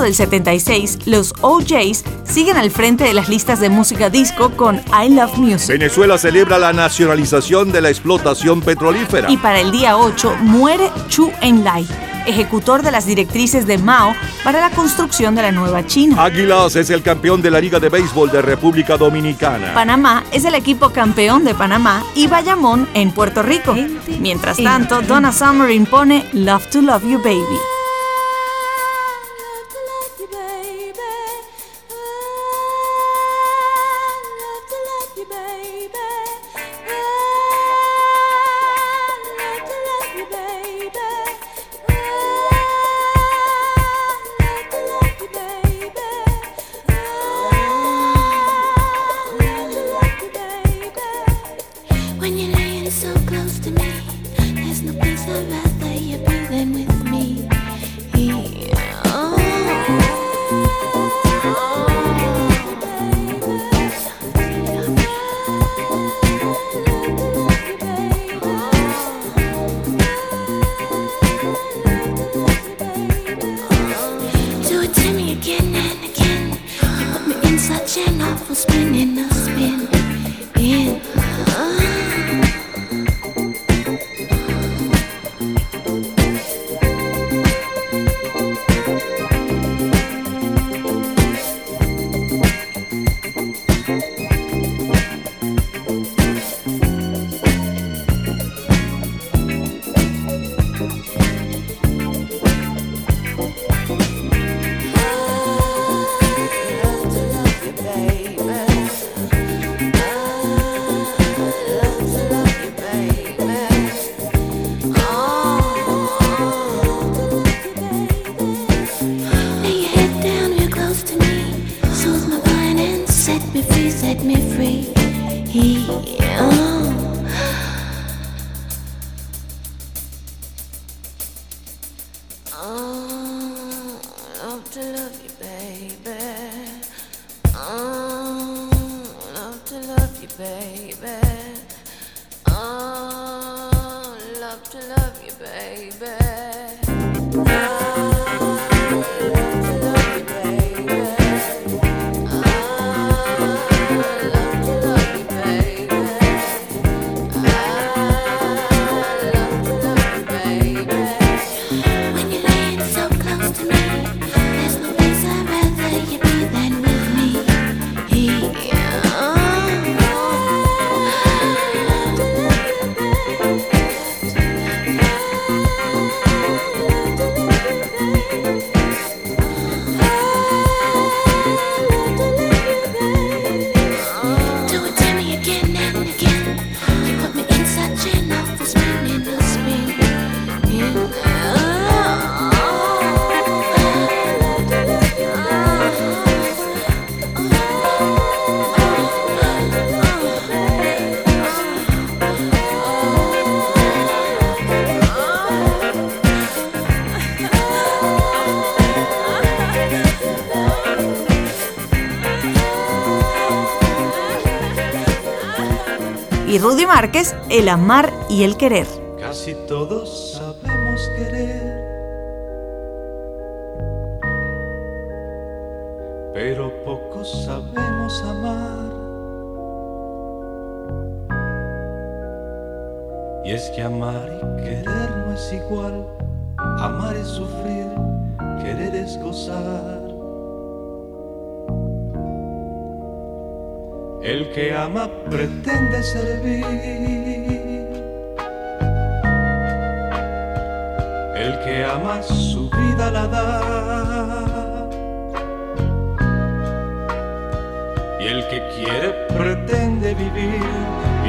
del 76, los OJs siguen al frente de las listas de música disco con I Love Music. Venezuela celebra la nacionalización de la explotación petrolífera. Y para el día 8 muere Chu Enlai, ejecutor de las directrices de Mao para la construcción de la nueva China. Águilas es el campeón de la Liga de Béisbol de República Dominicana. Panamá es el equipo campeón de Panamá y Bayamón en Puerto Rico. Mientras tanto, Donna Summer impone Love to Love You Baby. Márquez, El amar y el querer. Casi todos sabemos querer, pero pocos sabemos amar. Y es que amar y querer no es igual, amar es sufrir, querer es gozar. El que ama pretende servir. El que ama su vida la da. Y el que quiere pretende vivir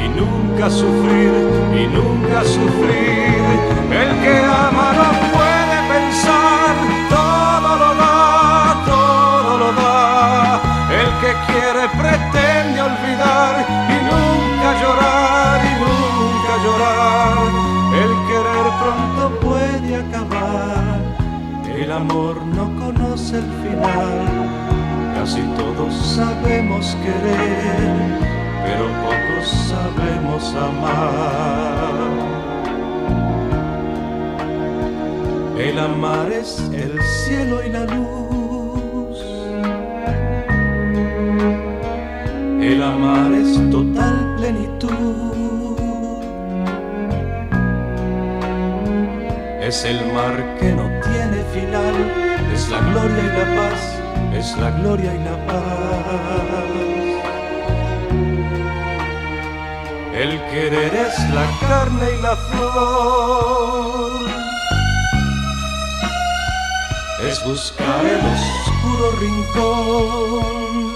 y nunca sufrir, y nunca sufrir. El que ama quiere pretende olvidar y nunca llorar, y nunca llorar. El querer pronto puede acabar, el amor no conoce el final. Casi todos sabemos querer, pero pocos sabemos amar. El amar es el cielo y la luz. El amar es total plenitud. Es el mar que no tiene final, es la gloria y la paz es la gloria y la paz. El querer es la carne y la flor. Es buscar el oscuro rincón.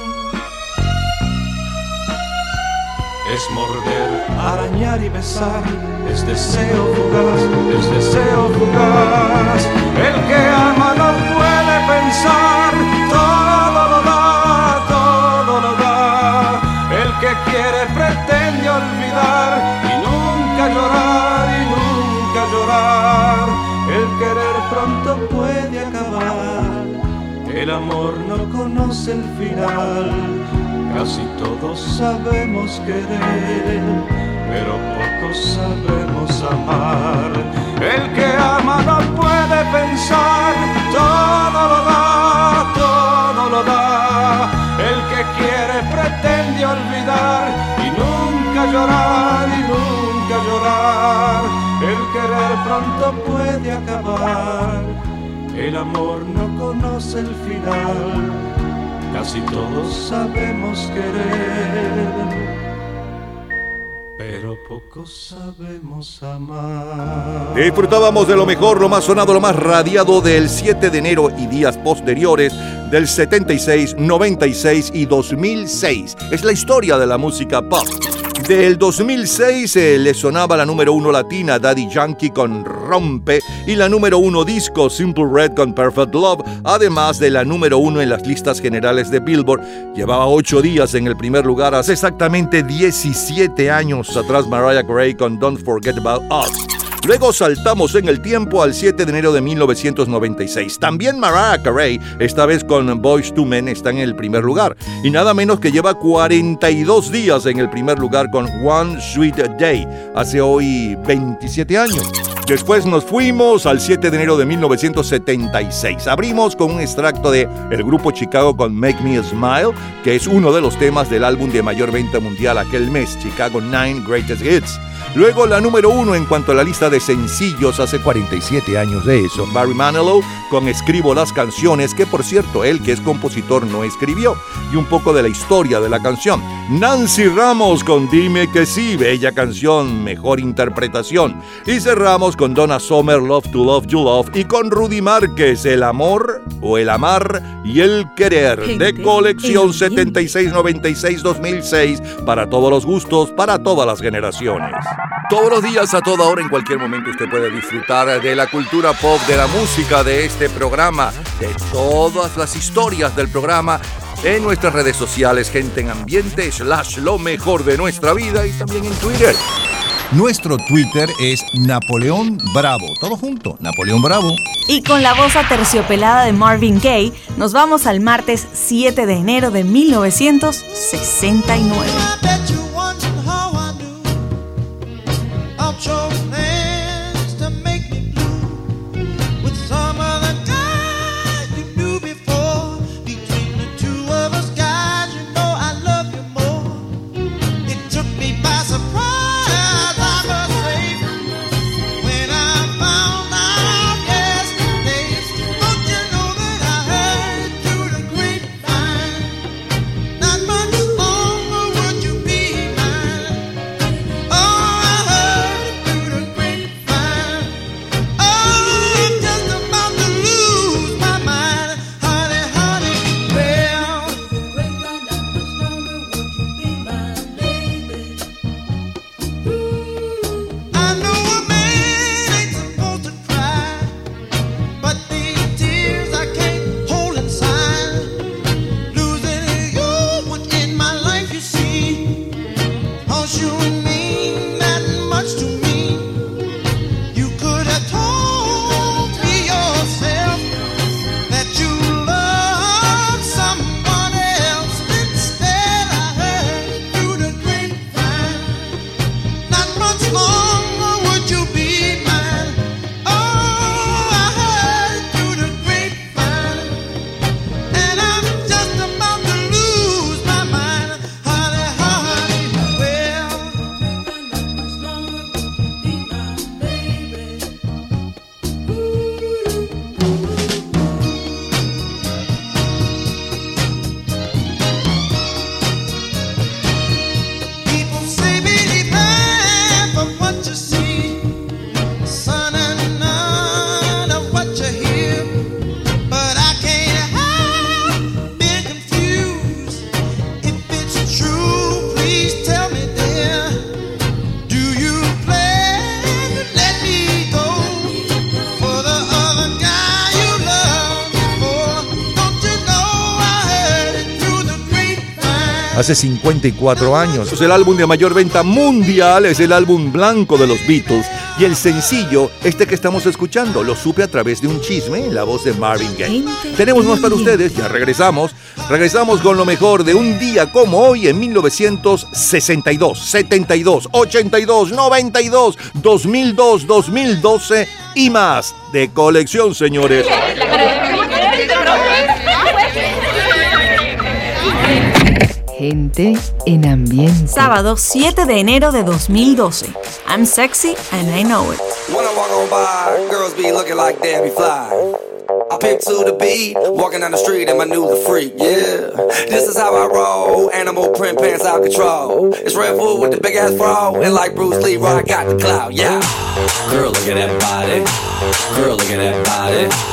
Es morder, arañar y besar. Es deseo fugaz, es deseo fugaz. El que ama no puede pensar. Todo lo da, todo lo da. El que quiere pretende olvidar y nunca llorar y nunca llorar. El querer pronto puede acabar. El amor no conoce el final. Casi todos sabemos querer, pero pocos sabemos amar. El que ama no puede pensar, todo lo da, todo lo da. El que quiere pretende olvidar y nunca llorar y nunca llorar. El querer pronto puede acabar, el amor no conoce el final. Casi todos sabemos querer, pero pocos sabemos amar. Disfrutábamos de lo mejor, lo más sonado, lo más radiado del 7 de enero y días posteriores del 76, 96 y 2006. Es la historia de la música pop. Del 2006 eh, le sonaba la número uno latina Daddy Yankee con Rompe y la número uno disco Simple Red con Perfect Love, además de la número uno en las listas generales de Billboard. Llevaba ocho días en el primer lugar hace exactamente 17 años atrás Mariah Carey con Don't Forget About Us. Luego saltamos en el tiempo al 7 de enero de 1996. También Mariah Carey, esta vez con Boys to Men, está en el primer lugar. Y nada menos que lleva 42 días en el primer lugar con One Sweet Day, hace hoy 27 años. Después nos fuimos al 7 de enero de 1976. Abrimos con un extracto de el grupo Chicago con Make Me Smile, que es uno de los temas del álbum de mayor venta mundial aquel mes, Chicago 9 Greatest Hits. Luego la número uno en cuanto a la lista de sencillos hace 47 años de eso. Barry Manilow con Escribo las canciones, que por cierto él que es compositor no escribió. Y un poco de la historia de la canción. Nancy Ramos con Dime que sí, bella canción, mejor interpretación. Y cerramos con Donna Summer, Love to Love You Love. Y con Rudy Márquez, El amor o el amar y el querer. De colección 7696-2006 para todos los gustos, para todas las generaciones. Todos los días, a toda hora, en cualquier momento, usted puede disfrutar de la cultura pop, de la música, de este programa, de todas las historias del programa en nuestras redes sociales, gente en ambiente, slash lo mejor de nuestra vida y también en Twitter. Nuestro Twitter es Napoleón Bravo. Todo junto, Napoleón Bravo. Y con la voz aterciopelada de Marvin Gaye, nos vamos al martes 7 de enero de 1969. Choke. Hace 54 años. Es el álbum de mayor venta mundial, es el álbum blanco de los Beatles y el sencillo, este que estamos escuchando, lo supe a través de un chisme en la voz de Marvin Gaye. Tenemos más para ustedes, ya regresamos. Regresamos con lo mejor de un día como hoy en 1962, 72, 82, 92, 2002, 2012 y más de colección, señores. Gente en ambiente. Sábado 7 de enero de 2012. I'm sexy and I know it. When I walk on by, girls be looking like Debbie Fly. I pick to the beat, walking down the street and my new the freak, yeah. This is how I roll, animal print pants out control. It's Red Bull with the big ass bra, and like Bruce Lee, I got the clout, yeah. Girl, look at that body. Girl, look at that body.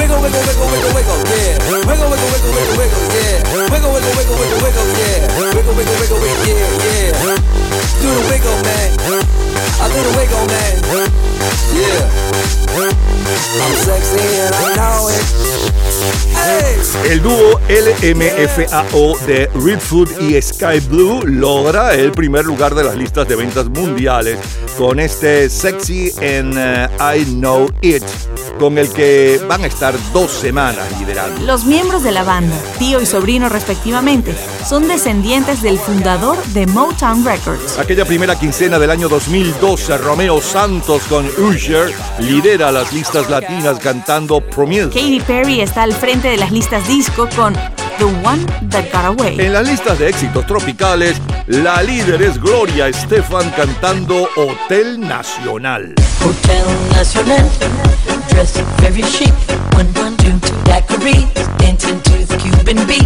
El dúo LMFAO de Redfoot y Sky Blue logra el primer lugar de las listas de ventas mundiales con este Sexy uh, I Know It, con el que van a estar dos semanas liderando. Los miembros de la banda, tío y sobrino respectivamente, son descendientes del fundador de Motown Records. Aquella primera quincena del año 2012, Romeo Santos con Usher lidera las listas latinas cantando Promise. Katy Perry está al frente de las listas disco con The One That Got Away. En las listas de éxitos tropicales, la líder es Gloria Estefan cantando Hotel Nacional. Hotel Nacional, dressed very chic. One, one, two, two daiquiris, dancing to the Cuban beat.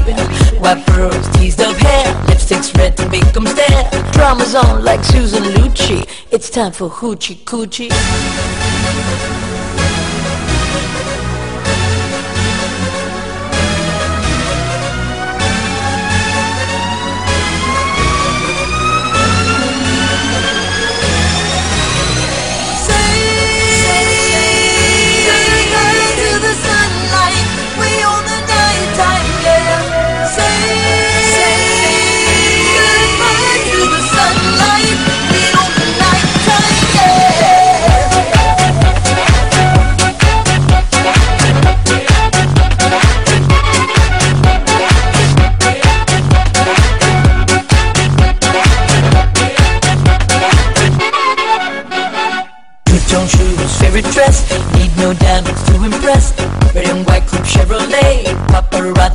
White pearls, teased up hair, lipsticks red to make 'em stare. Drama's on like Susan Lucci. It's time for hoochie coochie.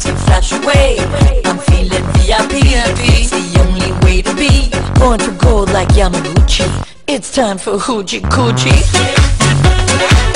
Paparazzi flash away. I'm feeling VIP It's the only way to be. Born to go like Yamaguchi. It's time for hoochie coochie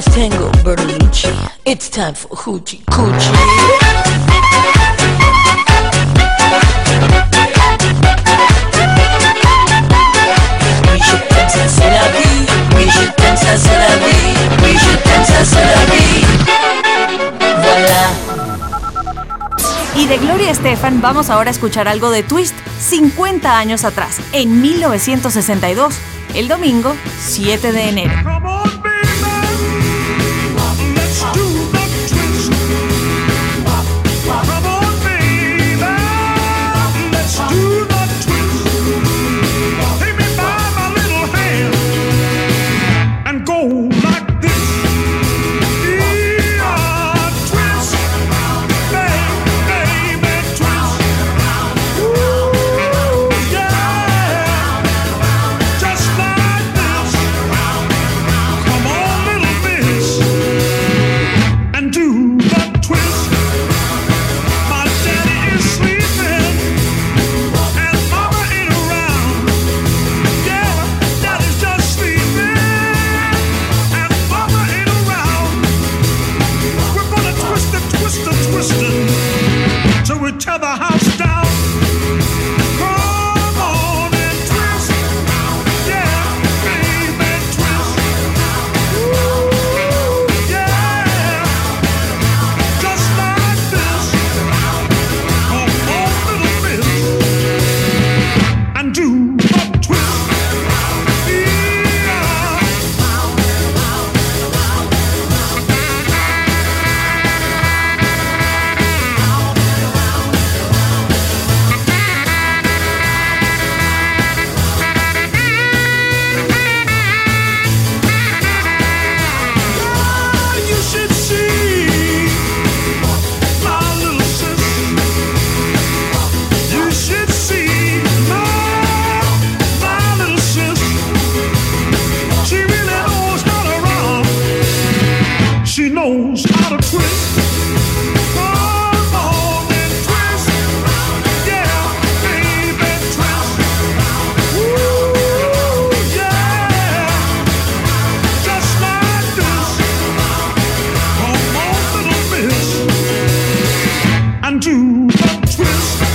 last tango, Bertolucci. It's time for hoochie coochie. Y de Gloria Estefan vamos ahora a escuchar algo de Twist 50 años atrás, en 1962, el domingo 7 de enero.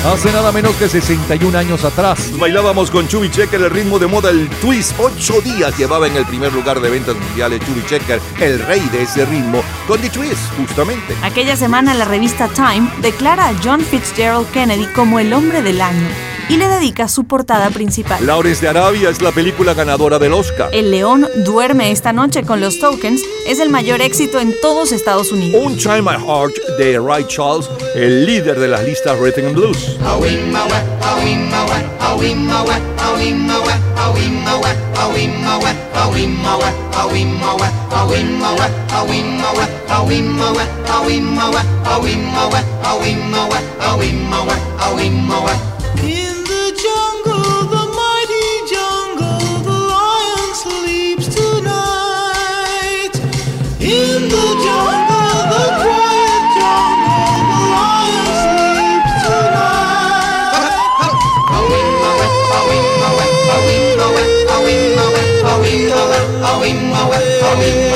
Hace nada menos que 61 años atrás, bailábamos con Chubby Checker el ritmo de moda el twist. Ocho días llevaba en el primer lugar de ventas mundiales Chubby Checker, el rey de ese ritmo, con The Twist, justamente. Aquella semana la revista Time declara a John Fitzgerald Kennedy como el hombre del año y le dedica su portada principal. Lawrence de Arabia es la película ganadora del Oscar. El León duerme esta noche con los Tokens es el mayor éxito en todos Estados Unidos. Untie My Heart de Ray Charles, el líder de las listas Rhythm and Blues. Sleeps tonight. In the jungle, the quiet jungle, the lion sleeps Near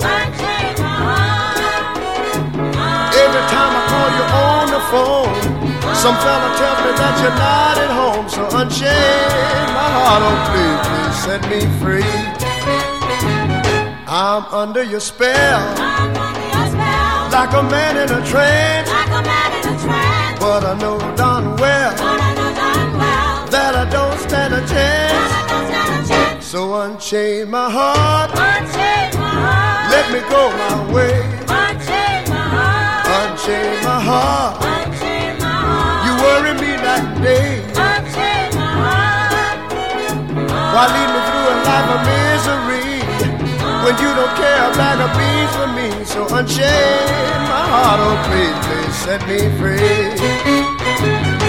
Some fella tells me that you're not at home. So unchain my heart, oh please, please set me free. I'm under your spell, under your spell. like a man in a trance. Like a man in a trance. But I know darn well that I don't stand a chance. So unchain my heart, unchain my heart. let me go my way. Unchain my heart, you worry me and day. Why lead me through a life of misery when you don't care a bag of beans for me? So unchain my heart, oh please, please set me free.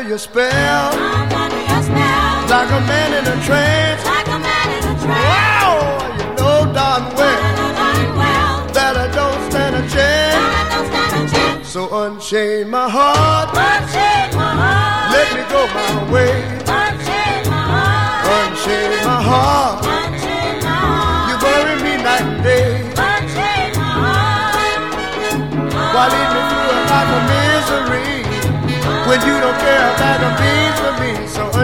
I'm under your spell. Like a man in a trance. Wow, you know darn well that I don't stand a chance. So unchain my heart. Let me go my way. Unchain my heart. You bury me night and day. Why lead me through a life of misery?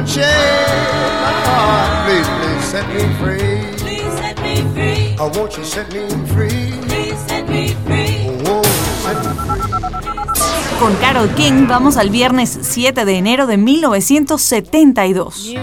Unchain my heart, please, please set me free. Please set me free. Oh, won't you set me free? Please set me free. Oh, set me free. Con Carol King vamos al viernes 7 de enero de 1972.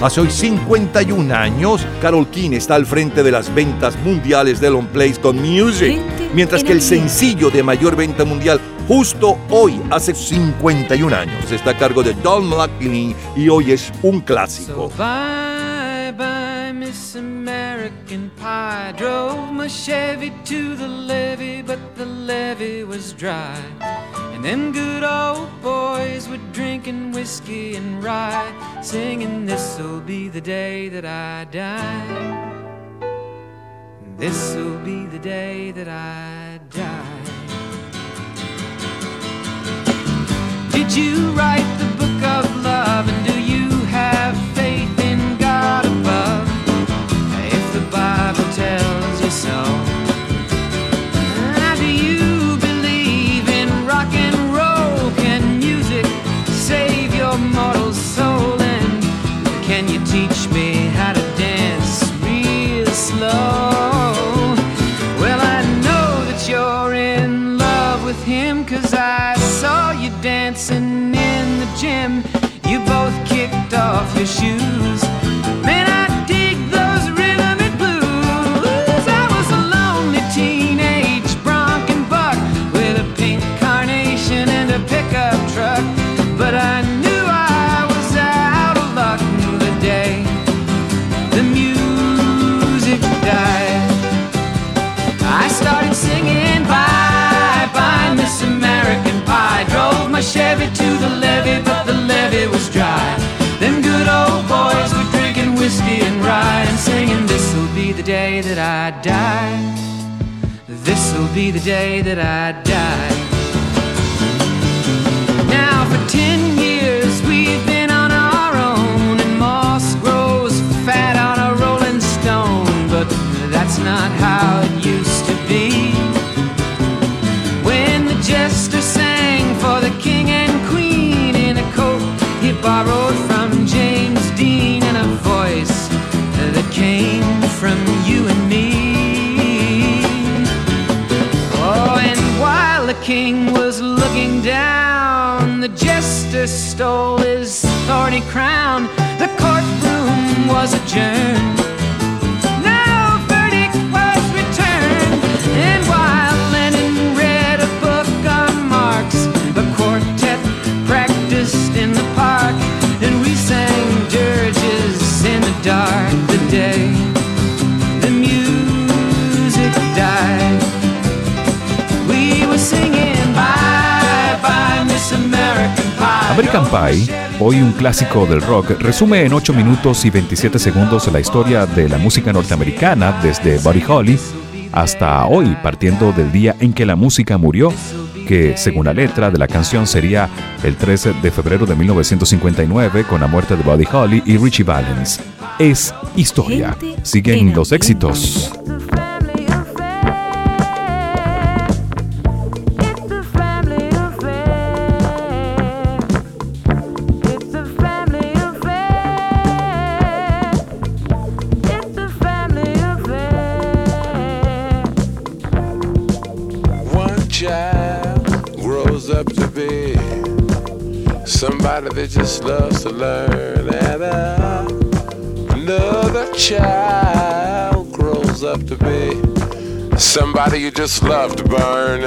Hace hoy 51 años, Carol King está al frente de las ventas mundiales de Long Plays con Music, mientras que el sencillo de mayor venta mundial justo hoy, hace 51 años, está a cargo de Don McLean y hoy es un clásico. Bye bye, Miss American Pie. Drove my Chevy to the levee, but the levee was dry. And them good old boys were drinking whiskey and rye, singing, This'll be the day that I die. This'll be the day that I die. Did you write the book of love? And do you have gym. You both kicked off your shoes. Man, I dig those rhythm and blues. I was a lonely teenage bronc and buck with a pink carnation and a pickup truck. But I knew I was out of luck the day the music died. I started singing bye bye, Miss American Pie. Drove my Chevy to the left. Gym. You both day that I die. This'll be the day that I die. Now, for ten years we've been on our own, and moss grows fat on a rolling stone. But that's not how it used to be. When the jester sang for the king and queen in a coat he borrowed from James Dean and a voice came from you and me. Oh, and while the king was looking down, the jester stole his thorny crown. The courtroom was adjourned. No American Pie. Hoy un clásico del rock, resume en 8 minutos y 27 segundos la historia de la música norteamericana desde Buddy Holly hasta hoy, partiendo del día en que la música murió, que según la letra de la canción sería el 13 de febrero de 1959 con la muerte de Buddy Holly y Richie Valens. Es historia. Siguen los éxitos. That just loves to learn, and uh, another child grows up to be somebody you just love to burn.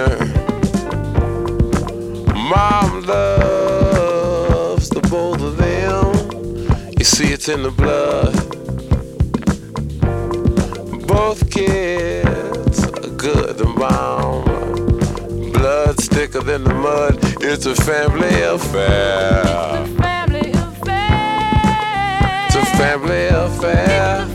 Mom loves the both of them. You see, it's in the blood. Both kids are good to mom. Blood's thicker than the mud. It's a family affair. It's a family affair. Oh,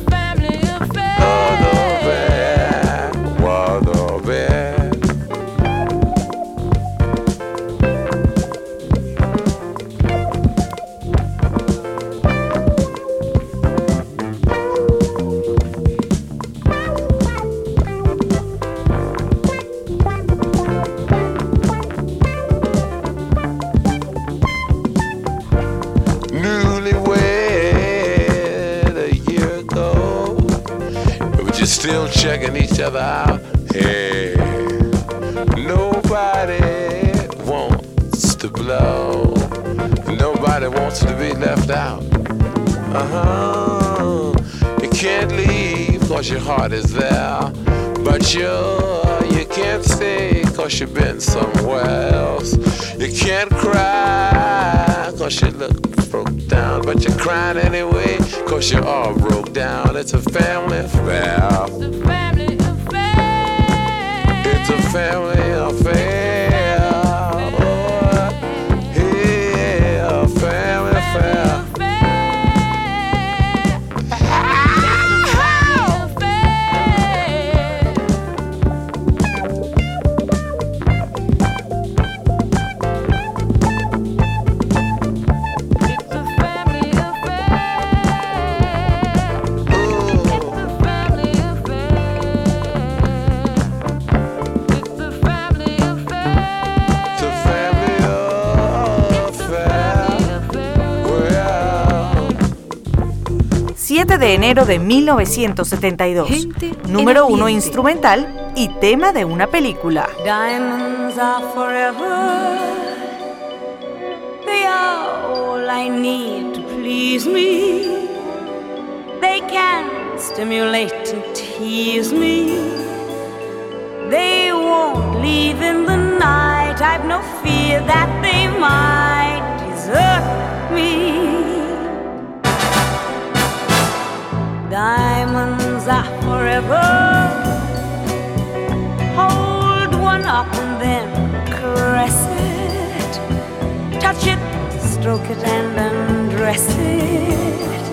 cause you've been somewhere else. You can't cry cause you look broke down. But you're crying anyway cause you're all broke down. It's a family de enero de 1972. Número 1 instrumental y tema de una película. Diamonds are forever. They are all I need to please me. They can stimulate and tease me. They won't leave in the night. I've no fear that they might Diamonds are forever. Hold one up and then caress it. Touch it, stroke it, and undress it.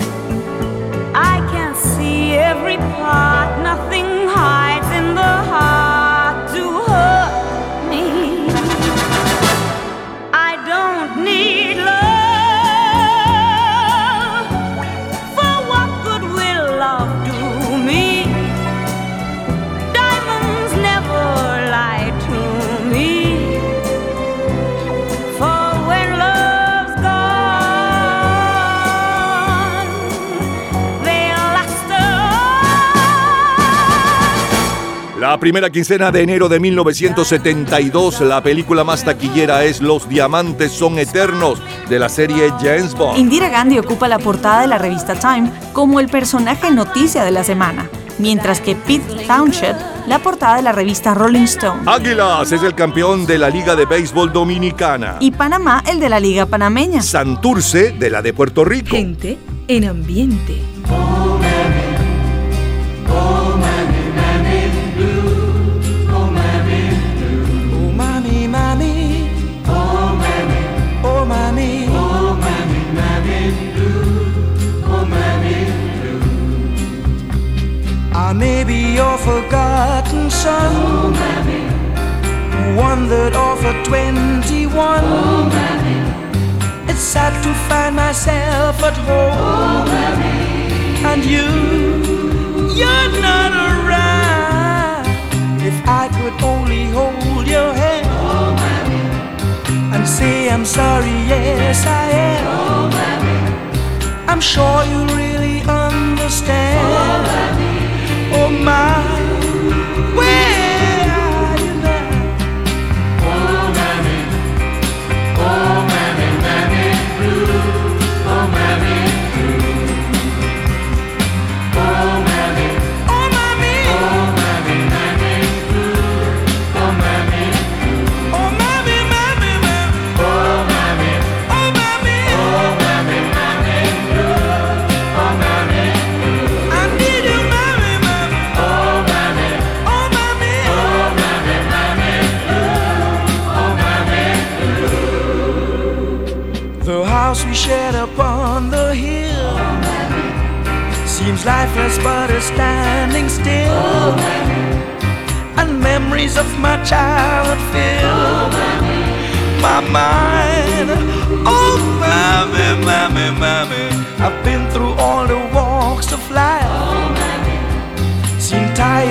I can see every part now primera quincena de enero de 1972, la película más taquillera es Los Diamantes son Eternos, de la serie James Bond. Indira Gandhi ocupa la portada de la revista Time como el personaje noticia de la semana, mientras que Pete Townshend la portada de la revista Rolling Stone. Águilas es el campeón de la Liga de Béisbol Dominicana. Y Panamá el de la Liga Panameña. Santurce de la de Puerto Rico. Gente en ambiente.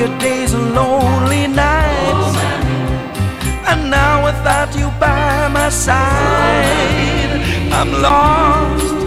Tired days and lonely nights. And now without you by my side, I'm lost.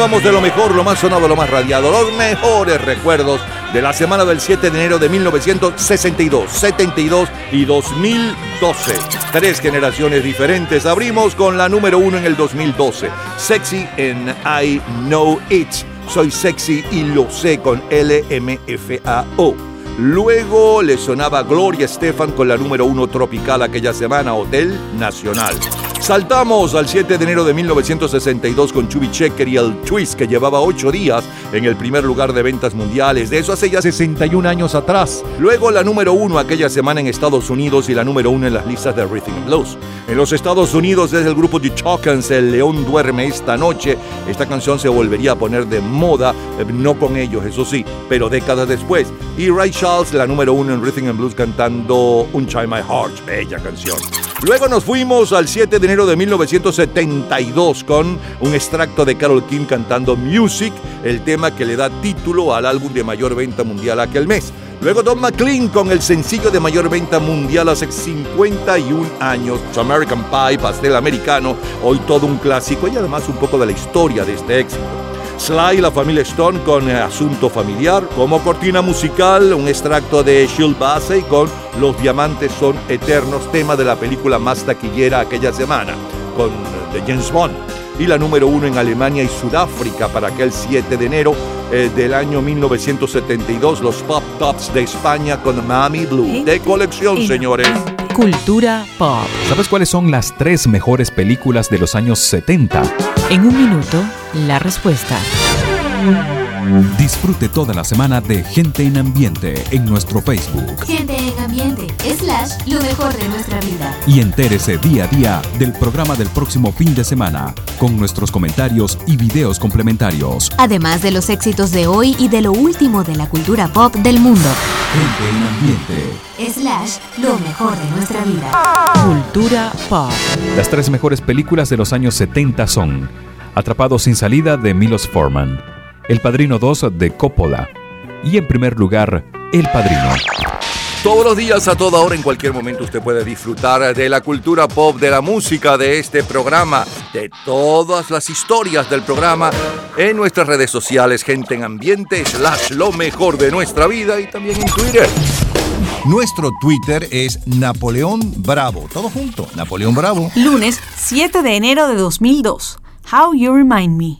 Disfrutábamos de lo mejor, lo más sonado, lo más radiado, los mejores recuerdos de la semana del 7 de enero de 1962, 72 y 2012. Tres generaciones diferentes. Abrimos con la número uno en el 2012, Sexy en I Know It. Soy sexy y lo sé con LMFAO. Luego le sonaba Gloria Estefan con la número uno tropical aquella semana, Hotel Nacional. Saltamos al 7 de enero de 1962 con Chubby Checker y el Twist que llevaba 8 días en el primer lugar de ventas mundiales. De eso hace ya 61 años atrás. Luego la número 1 aquella semana en Estados Unidos y la número 1 en las listas de Rhythm and Blues. En los Estados Unidos es el grupo The Chocans, El León Duerme esta noche. Esta canción se volvería a poner de moda, eh, no con ellos, eso sí, pero décadas después. Y Ray Charles, la número 1 en Rhythm and Blues cantando Unchain My Heart, bella canción. Luego nos fuimos al 7 de enero de 1972 con un extracto de Carol King cantando Music, el tema que le da título al álbum de mayor venta mundial aquel mes. Luego Don McLean con el sencillo de mayor venta mundial hace 51 años, American Pie, pastel americano, hoy todo un clásico y además un poco de la historia de este éxito. Sly y la familia Stone con eh, Asunto Familiar. Como cortina musical, un extracto de Shield Bassey con Los Diamantes son Eternos, tema de la película más taquillera aquella semana, con eh, de James Bond. y la número uno en Alemania y Sudáfrica para aquel 7 de enero eh, del año 1972, los Pop Tops de España con Mami Blue. De colección, señores. Cultura pop. ¿Sabes cuáles son las tres mejores películas de los años 70? En un minuto, la respuesta. Disfrute toda la semana de Gente en Ambiente en nuestro Facebook Gente en ambiente, slash, lo mejor de nuestra vida. y entérese día a día del programa del próximo fin de semana con nuestros comentarios y videos complementarios. Además de los éxitos de hoy y de lo último de la cultura pop del mundo. Gente en Ambiente. Slash, lo mejor de nuestra vida. Cultura pop. Las tres mejores películas de los años 70 son Atrapados sin salida de Milos Forman, El Padrino 2 de Coppola y en primer lugar El Padrino. Todos los días, a toda hora, en cualquier momento, usted puede disfrutar de la cultura pop, de la música, de este programa, de todas las historias del programa en nuestras redes sociales, gente en ambiente, slash lo mejor de nuestra vida y también en Twitter. Nuestro Twitter es Napoleón Bravo. Todo junto, Napoleón Bravo. Lunes 7 de enero de 2002. How You Remind Me.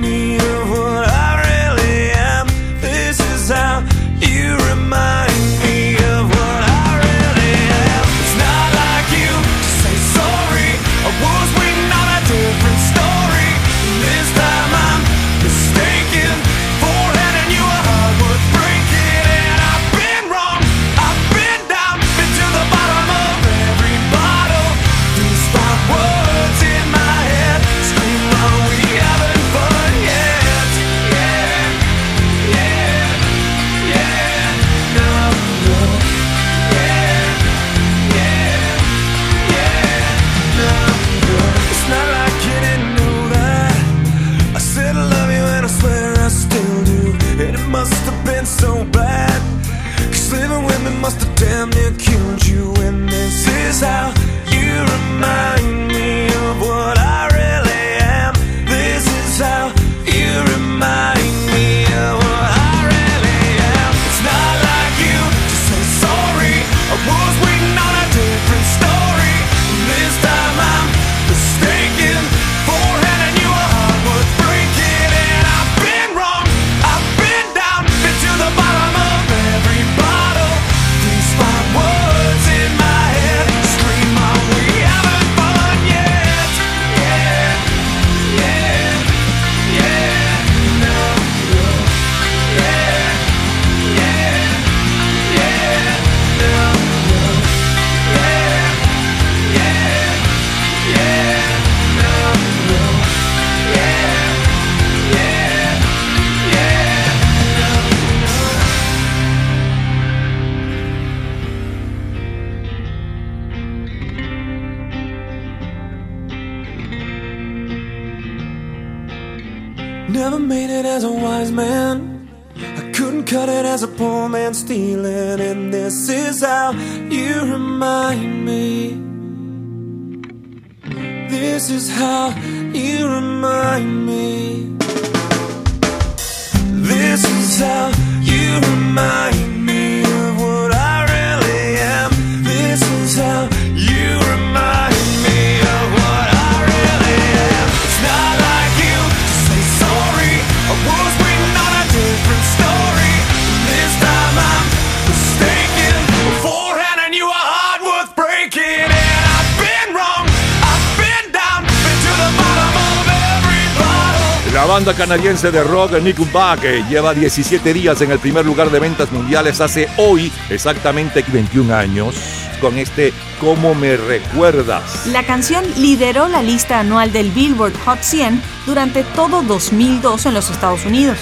me canadiense de rock Nickelback eh, lleva 17 días en el primer lugar de ventas mundiales hace hoy exactamente 21 años con este ¿Cómo me recuerdas? La canción lideró la lista anual del Billboard Hot 100 durante todo 2002 en los Estados Unidos.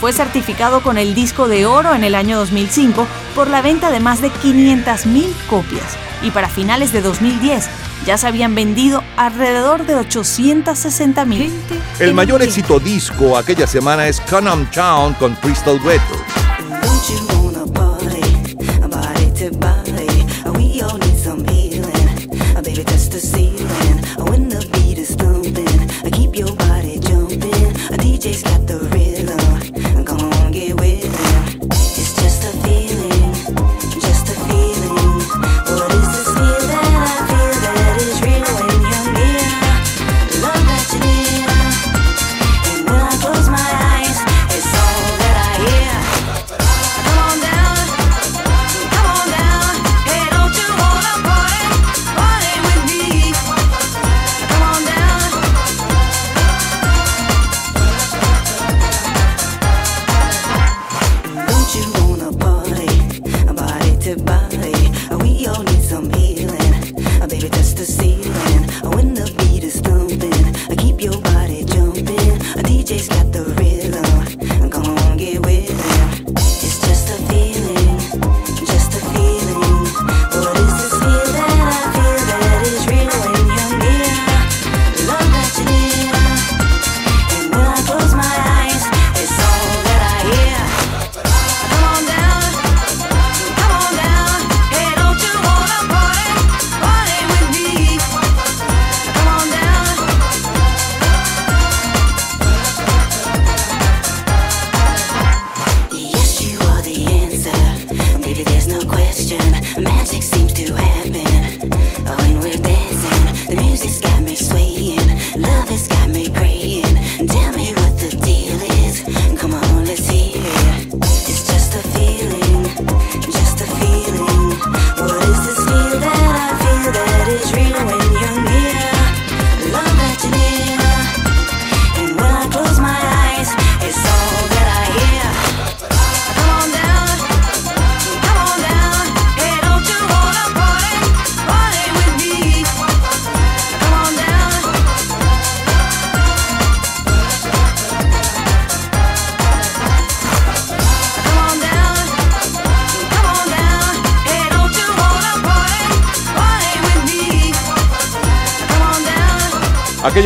Fue certificado con el disco de oro en el año 2005 por la venta de más de 500.000 copias y para finales de 2010 ya se habían vendido alrededor de 860.000. El mayor éxito disco aquella semana es Canam Town con Crystal Records.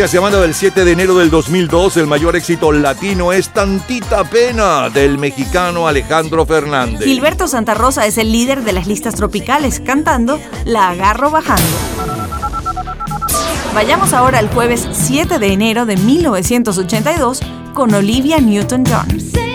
Esta semana del 7 de enero del 2002, el mayor éxito latino es Tantita Pena del mexicano Alejandro Fernández. Gilberto Santa Rosa es el líder de las listas tropicales, cantando La agarro bajando. Vayamos ahora al jueves 7 de enero de 1982 con Olivia Newton-John.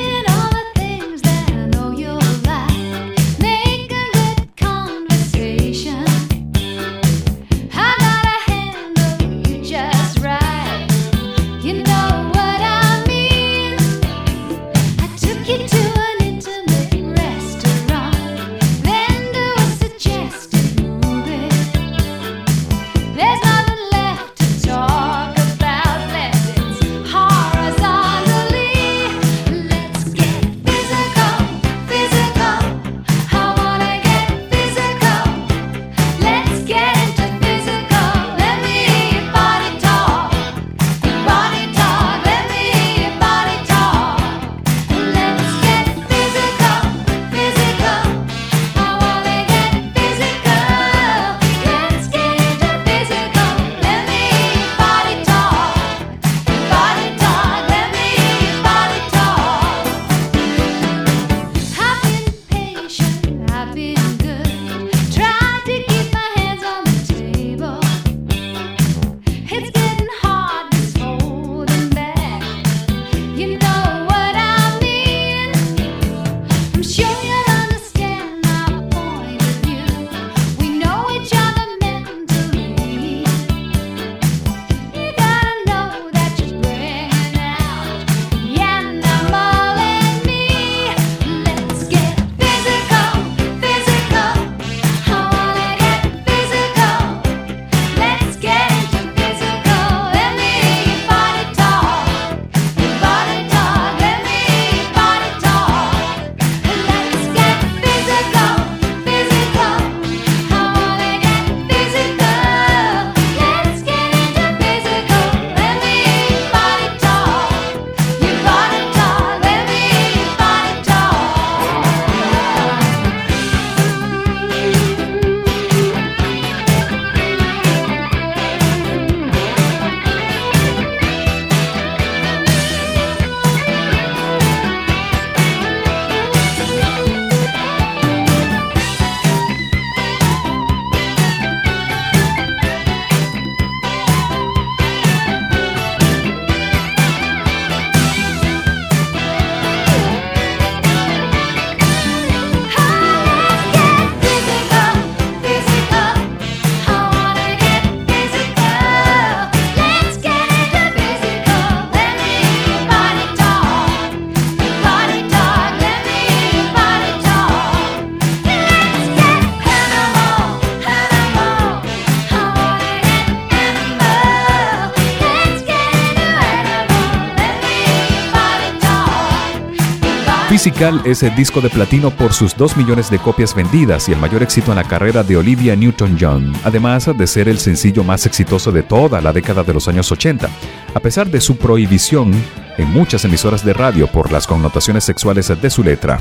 Physical es el disco de platino por sus 2 millones de copias vendidas y el mayor éxito en la carrera de Olivia Newton-John, además de ser el sencillo más exitoso de toda la década de los años 80. A pesar de su prohibición en muchas emisoras de radio por las connotaciones sexuales de su letra,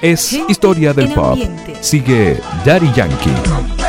es historia del pop. Sigue Daddy Yankee.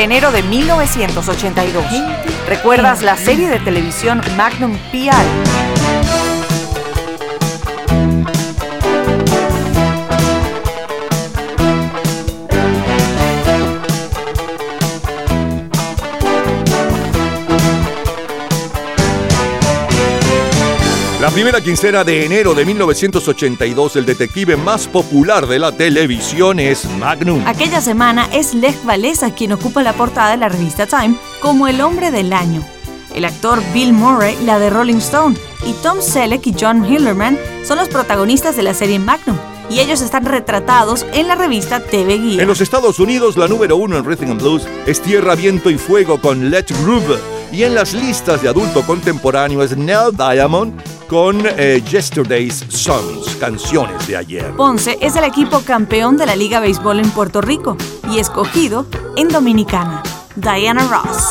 De enero de 1982. ¿Recuerdas la serie de televisión Magnum P.I.? Primera quincena de enero de 1982, el detective más popular de la televisión es Magnum. Aquella semana es Lech Walesa quien ocupa la portada de la revista Time como el hombre del año. El actor Bill Murray la de Rolling Stone y Tom Selleck y John Hillerman son los protagonistas de la serie Magnum y ellos están retratados en la revista TV Guía. En los Estados Unidos, la número uno en Rhythm and Blues es Tierra, Viento y Fuego con Let Groove. Y en las listas de adulto contemporáneo es Nell Diamond con eh, Yesterday's Songs, canciones de ayer. Ponce es el equipo campeón de la Liga Béisbol en Puerto Rico y escogido en Dominicana. Diana Ross.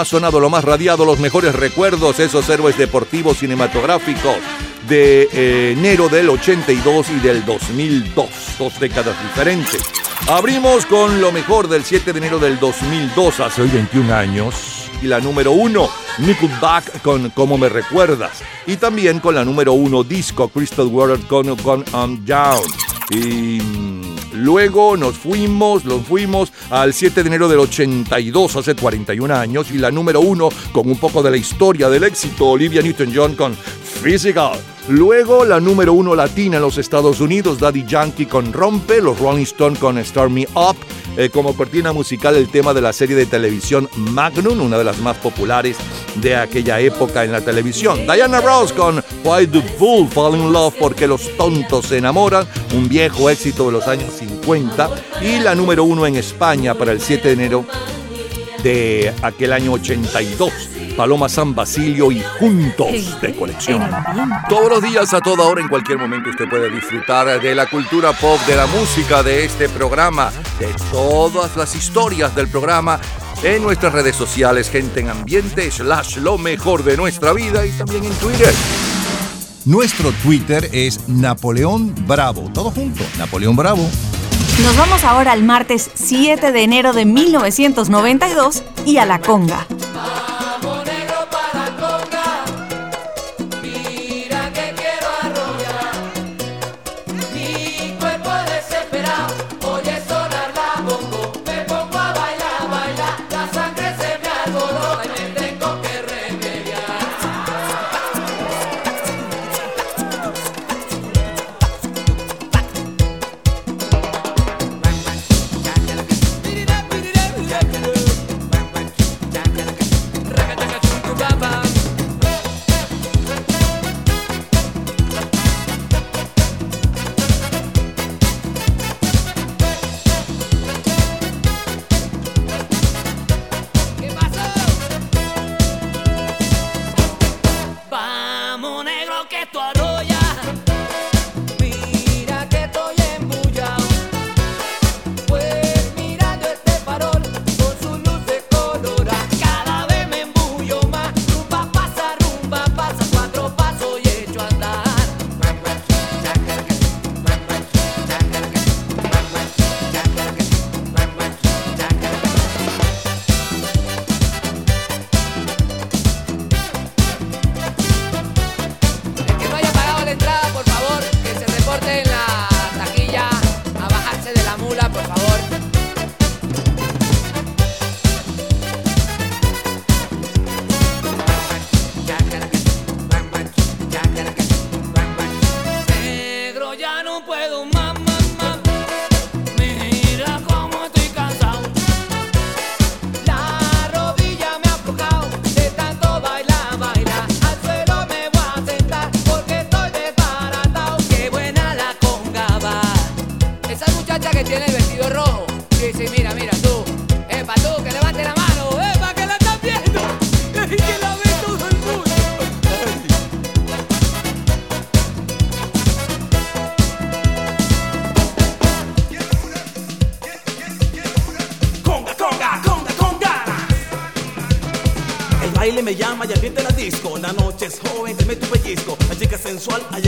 Más sonado, lo más radiado, los mejores recuerdos, esos héroes deportivos cinematográficos de eh, enero del 82 y del 2002, dos décadas diferentes. Abrimos con lo mejor del 7 de enero del 2002, hace hoy 21 años, y la número uno, Nickelback con Cómo me recuerdas, y también con la número uno, Disco Crystal Water con, con I'm Down. Y luego nos fuimos, nos fuimos al 7 de enero del 82, hace 41 años, y la número uno con un poco de la historia del éxito, Olivia Newton-John con Physical. Luego la número uno latina en los Estados Unidos, Daddy Yankee con Rompe, los Rolling Stones con Start Me Up, eh, como cortina musical el tema de la serie de televisión Magnum, una de las más populares de aquella época en la televisión. Diana Ross con Why Do Fool Fall in Love, porque los tontos se enamoran, un viejo éxito de los años 50, y la número uno en España para el 7 de enero de aquel año 82. Paloma San Basilio y Juntos de colección. Todos los días, a toda hora, en cualquier momento, usted puede disfrutar de la cultura pop, de la música, de este programa, de todas las historias del programa en nuestras redes sociales, gente en ambiente, slash lo mejor de nuestra vida y también en Twitter. Nuestro Twitter es Napoleón Bravo. Todo junto, Napoleón Bravo. Nos vamos ahora al martes 7 de enero de 1992 y a la conga. Sensual. Ha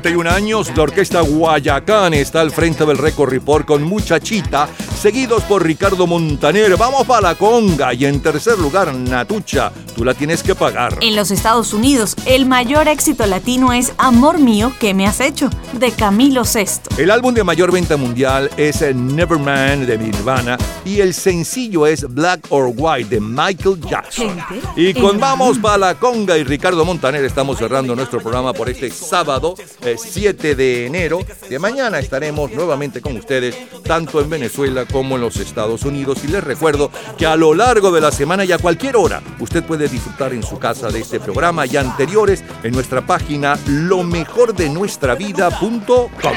31 años, la orquesta Guayacán está al frente del Record Report con Muchachita, seguidos por Ricardo Montaner. Vamos para la conga. Y en tercer lugar, Natucha. Tú la tienes que pagar. En los Estados Unidos, el mayor éxito latino es Amor mío, ¿qué me has hecho? de Camilo VI. El álbum de mayor venta mundial es Neverman de Nirvana y el sencillo es Black or White de Michael Jackson. Y con Vamos para la Conga y Ricardo Montaner estamos cerrando nuestro programa por este sábado eh, 7 de enero. De mañana estaremos nuevamente con ustedes, tanto en Venezuela como en los Estados Unidos. Y les recuerdo que a lo largo de la semana y a cualquier hora, usted puede disfrutar en su casa de este programa y anteriores en nuestra página lo mejor de nuestra vida.com.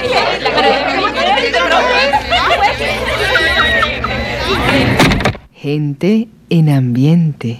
Gente en ambiente.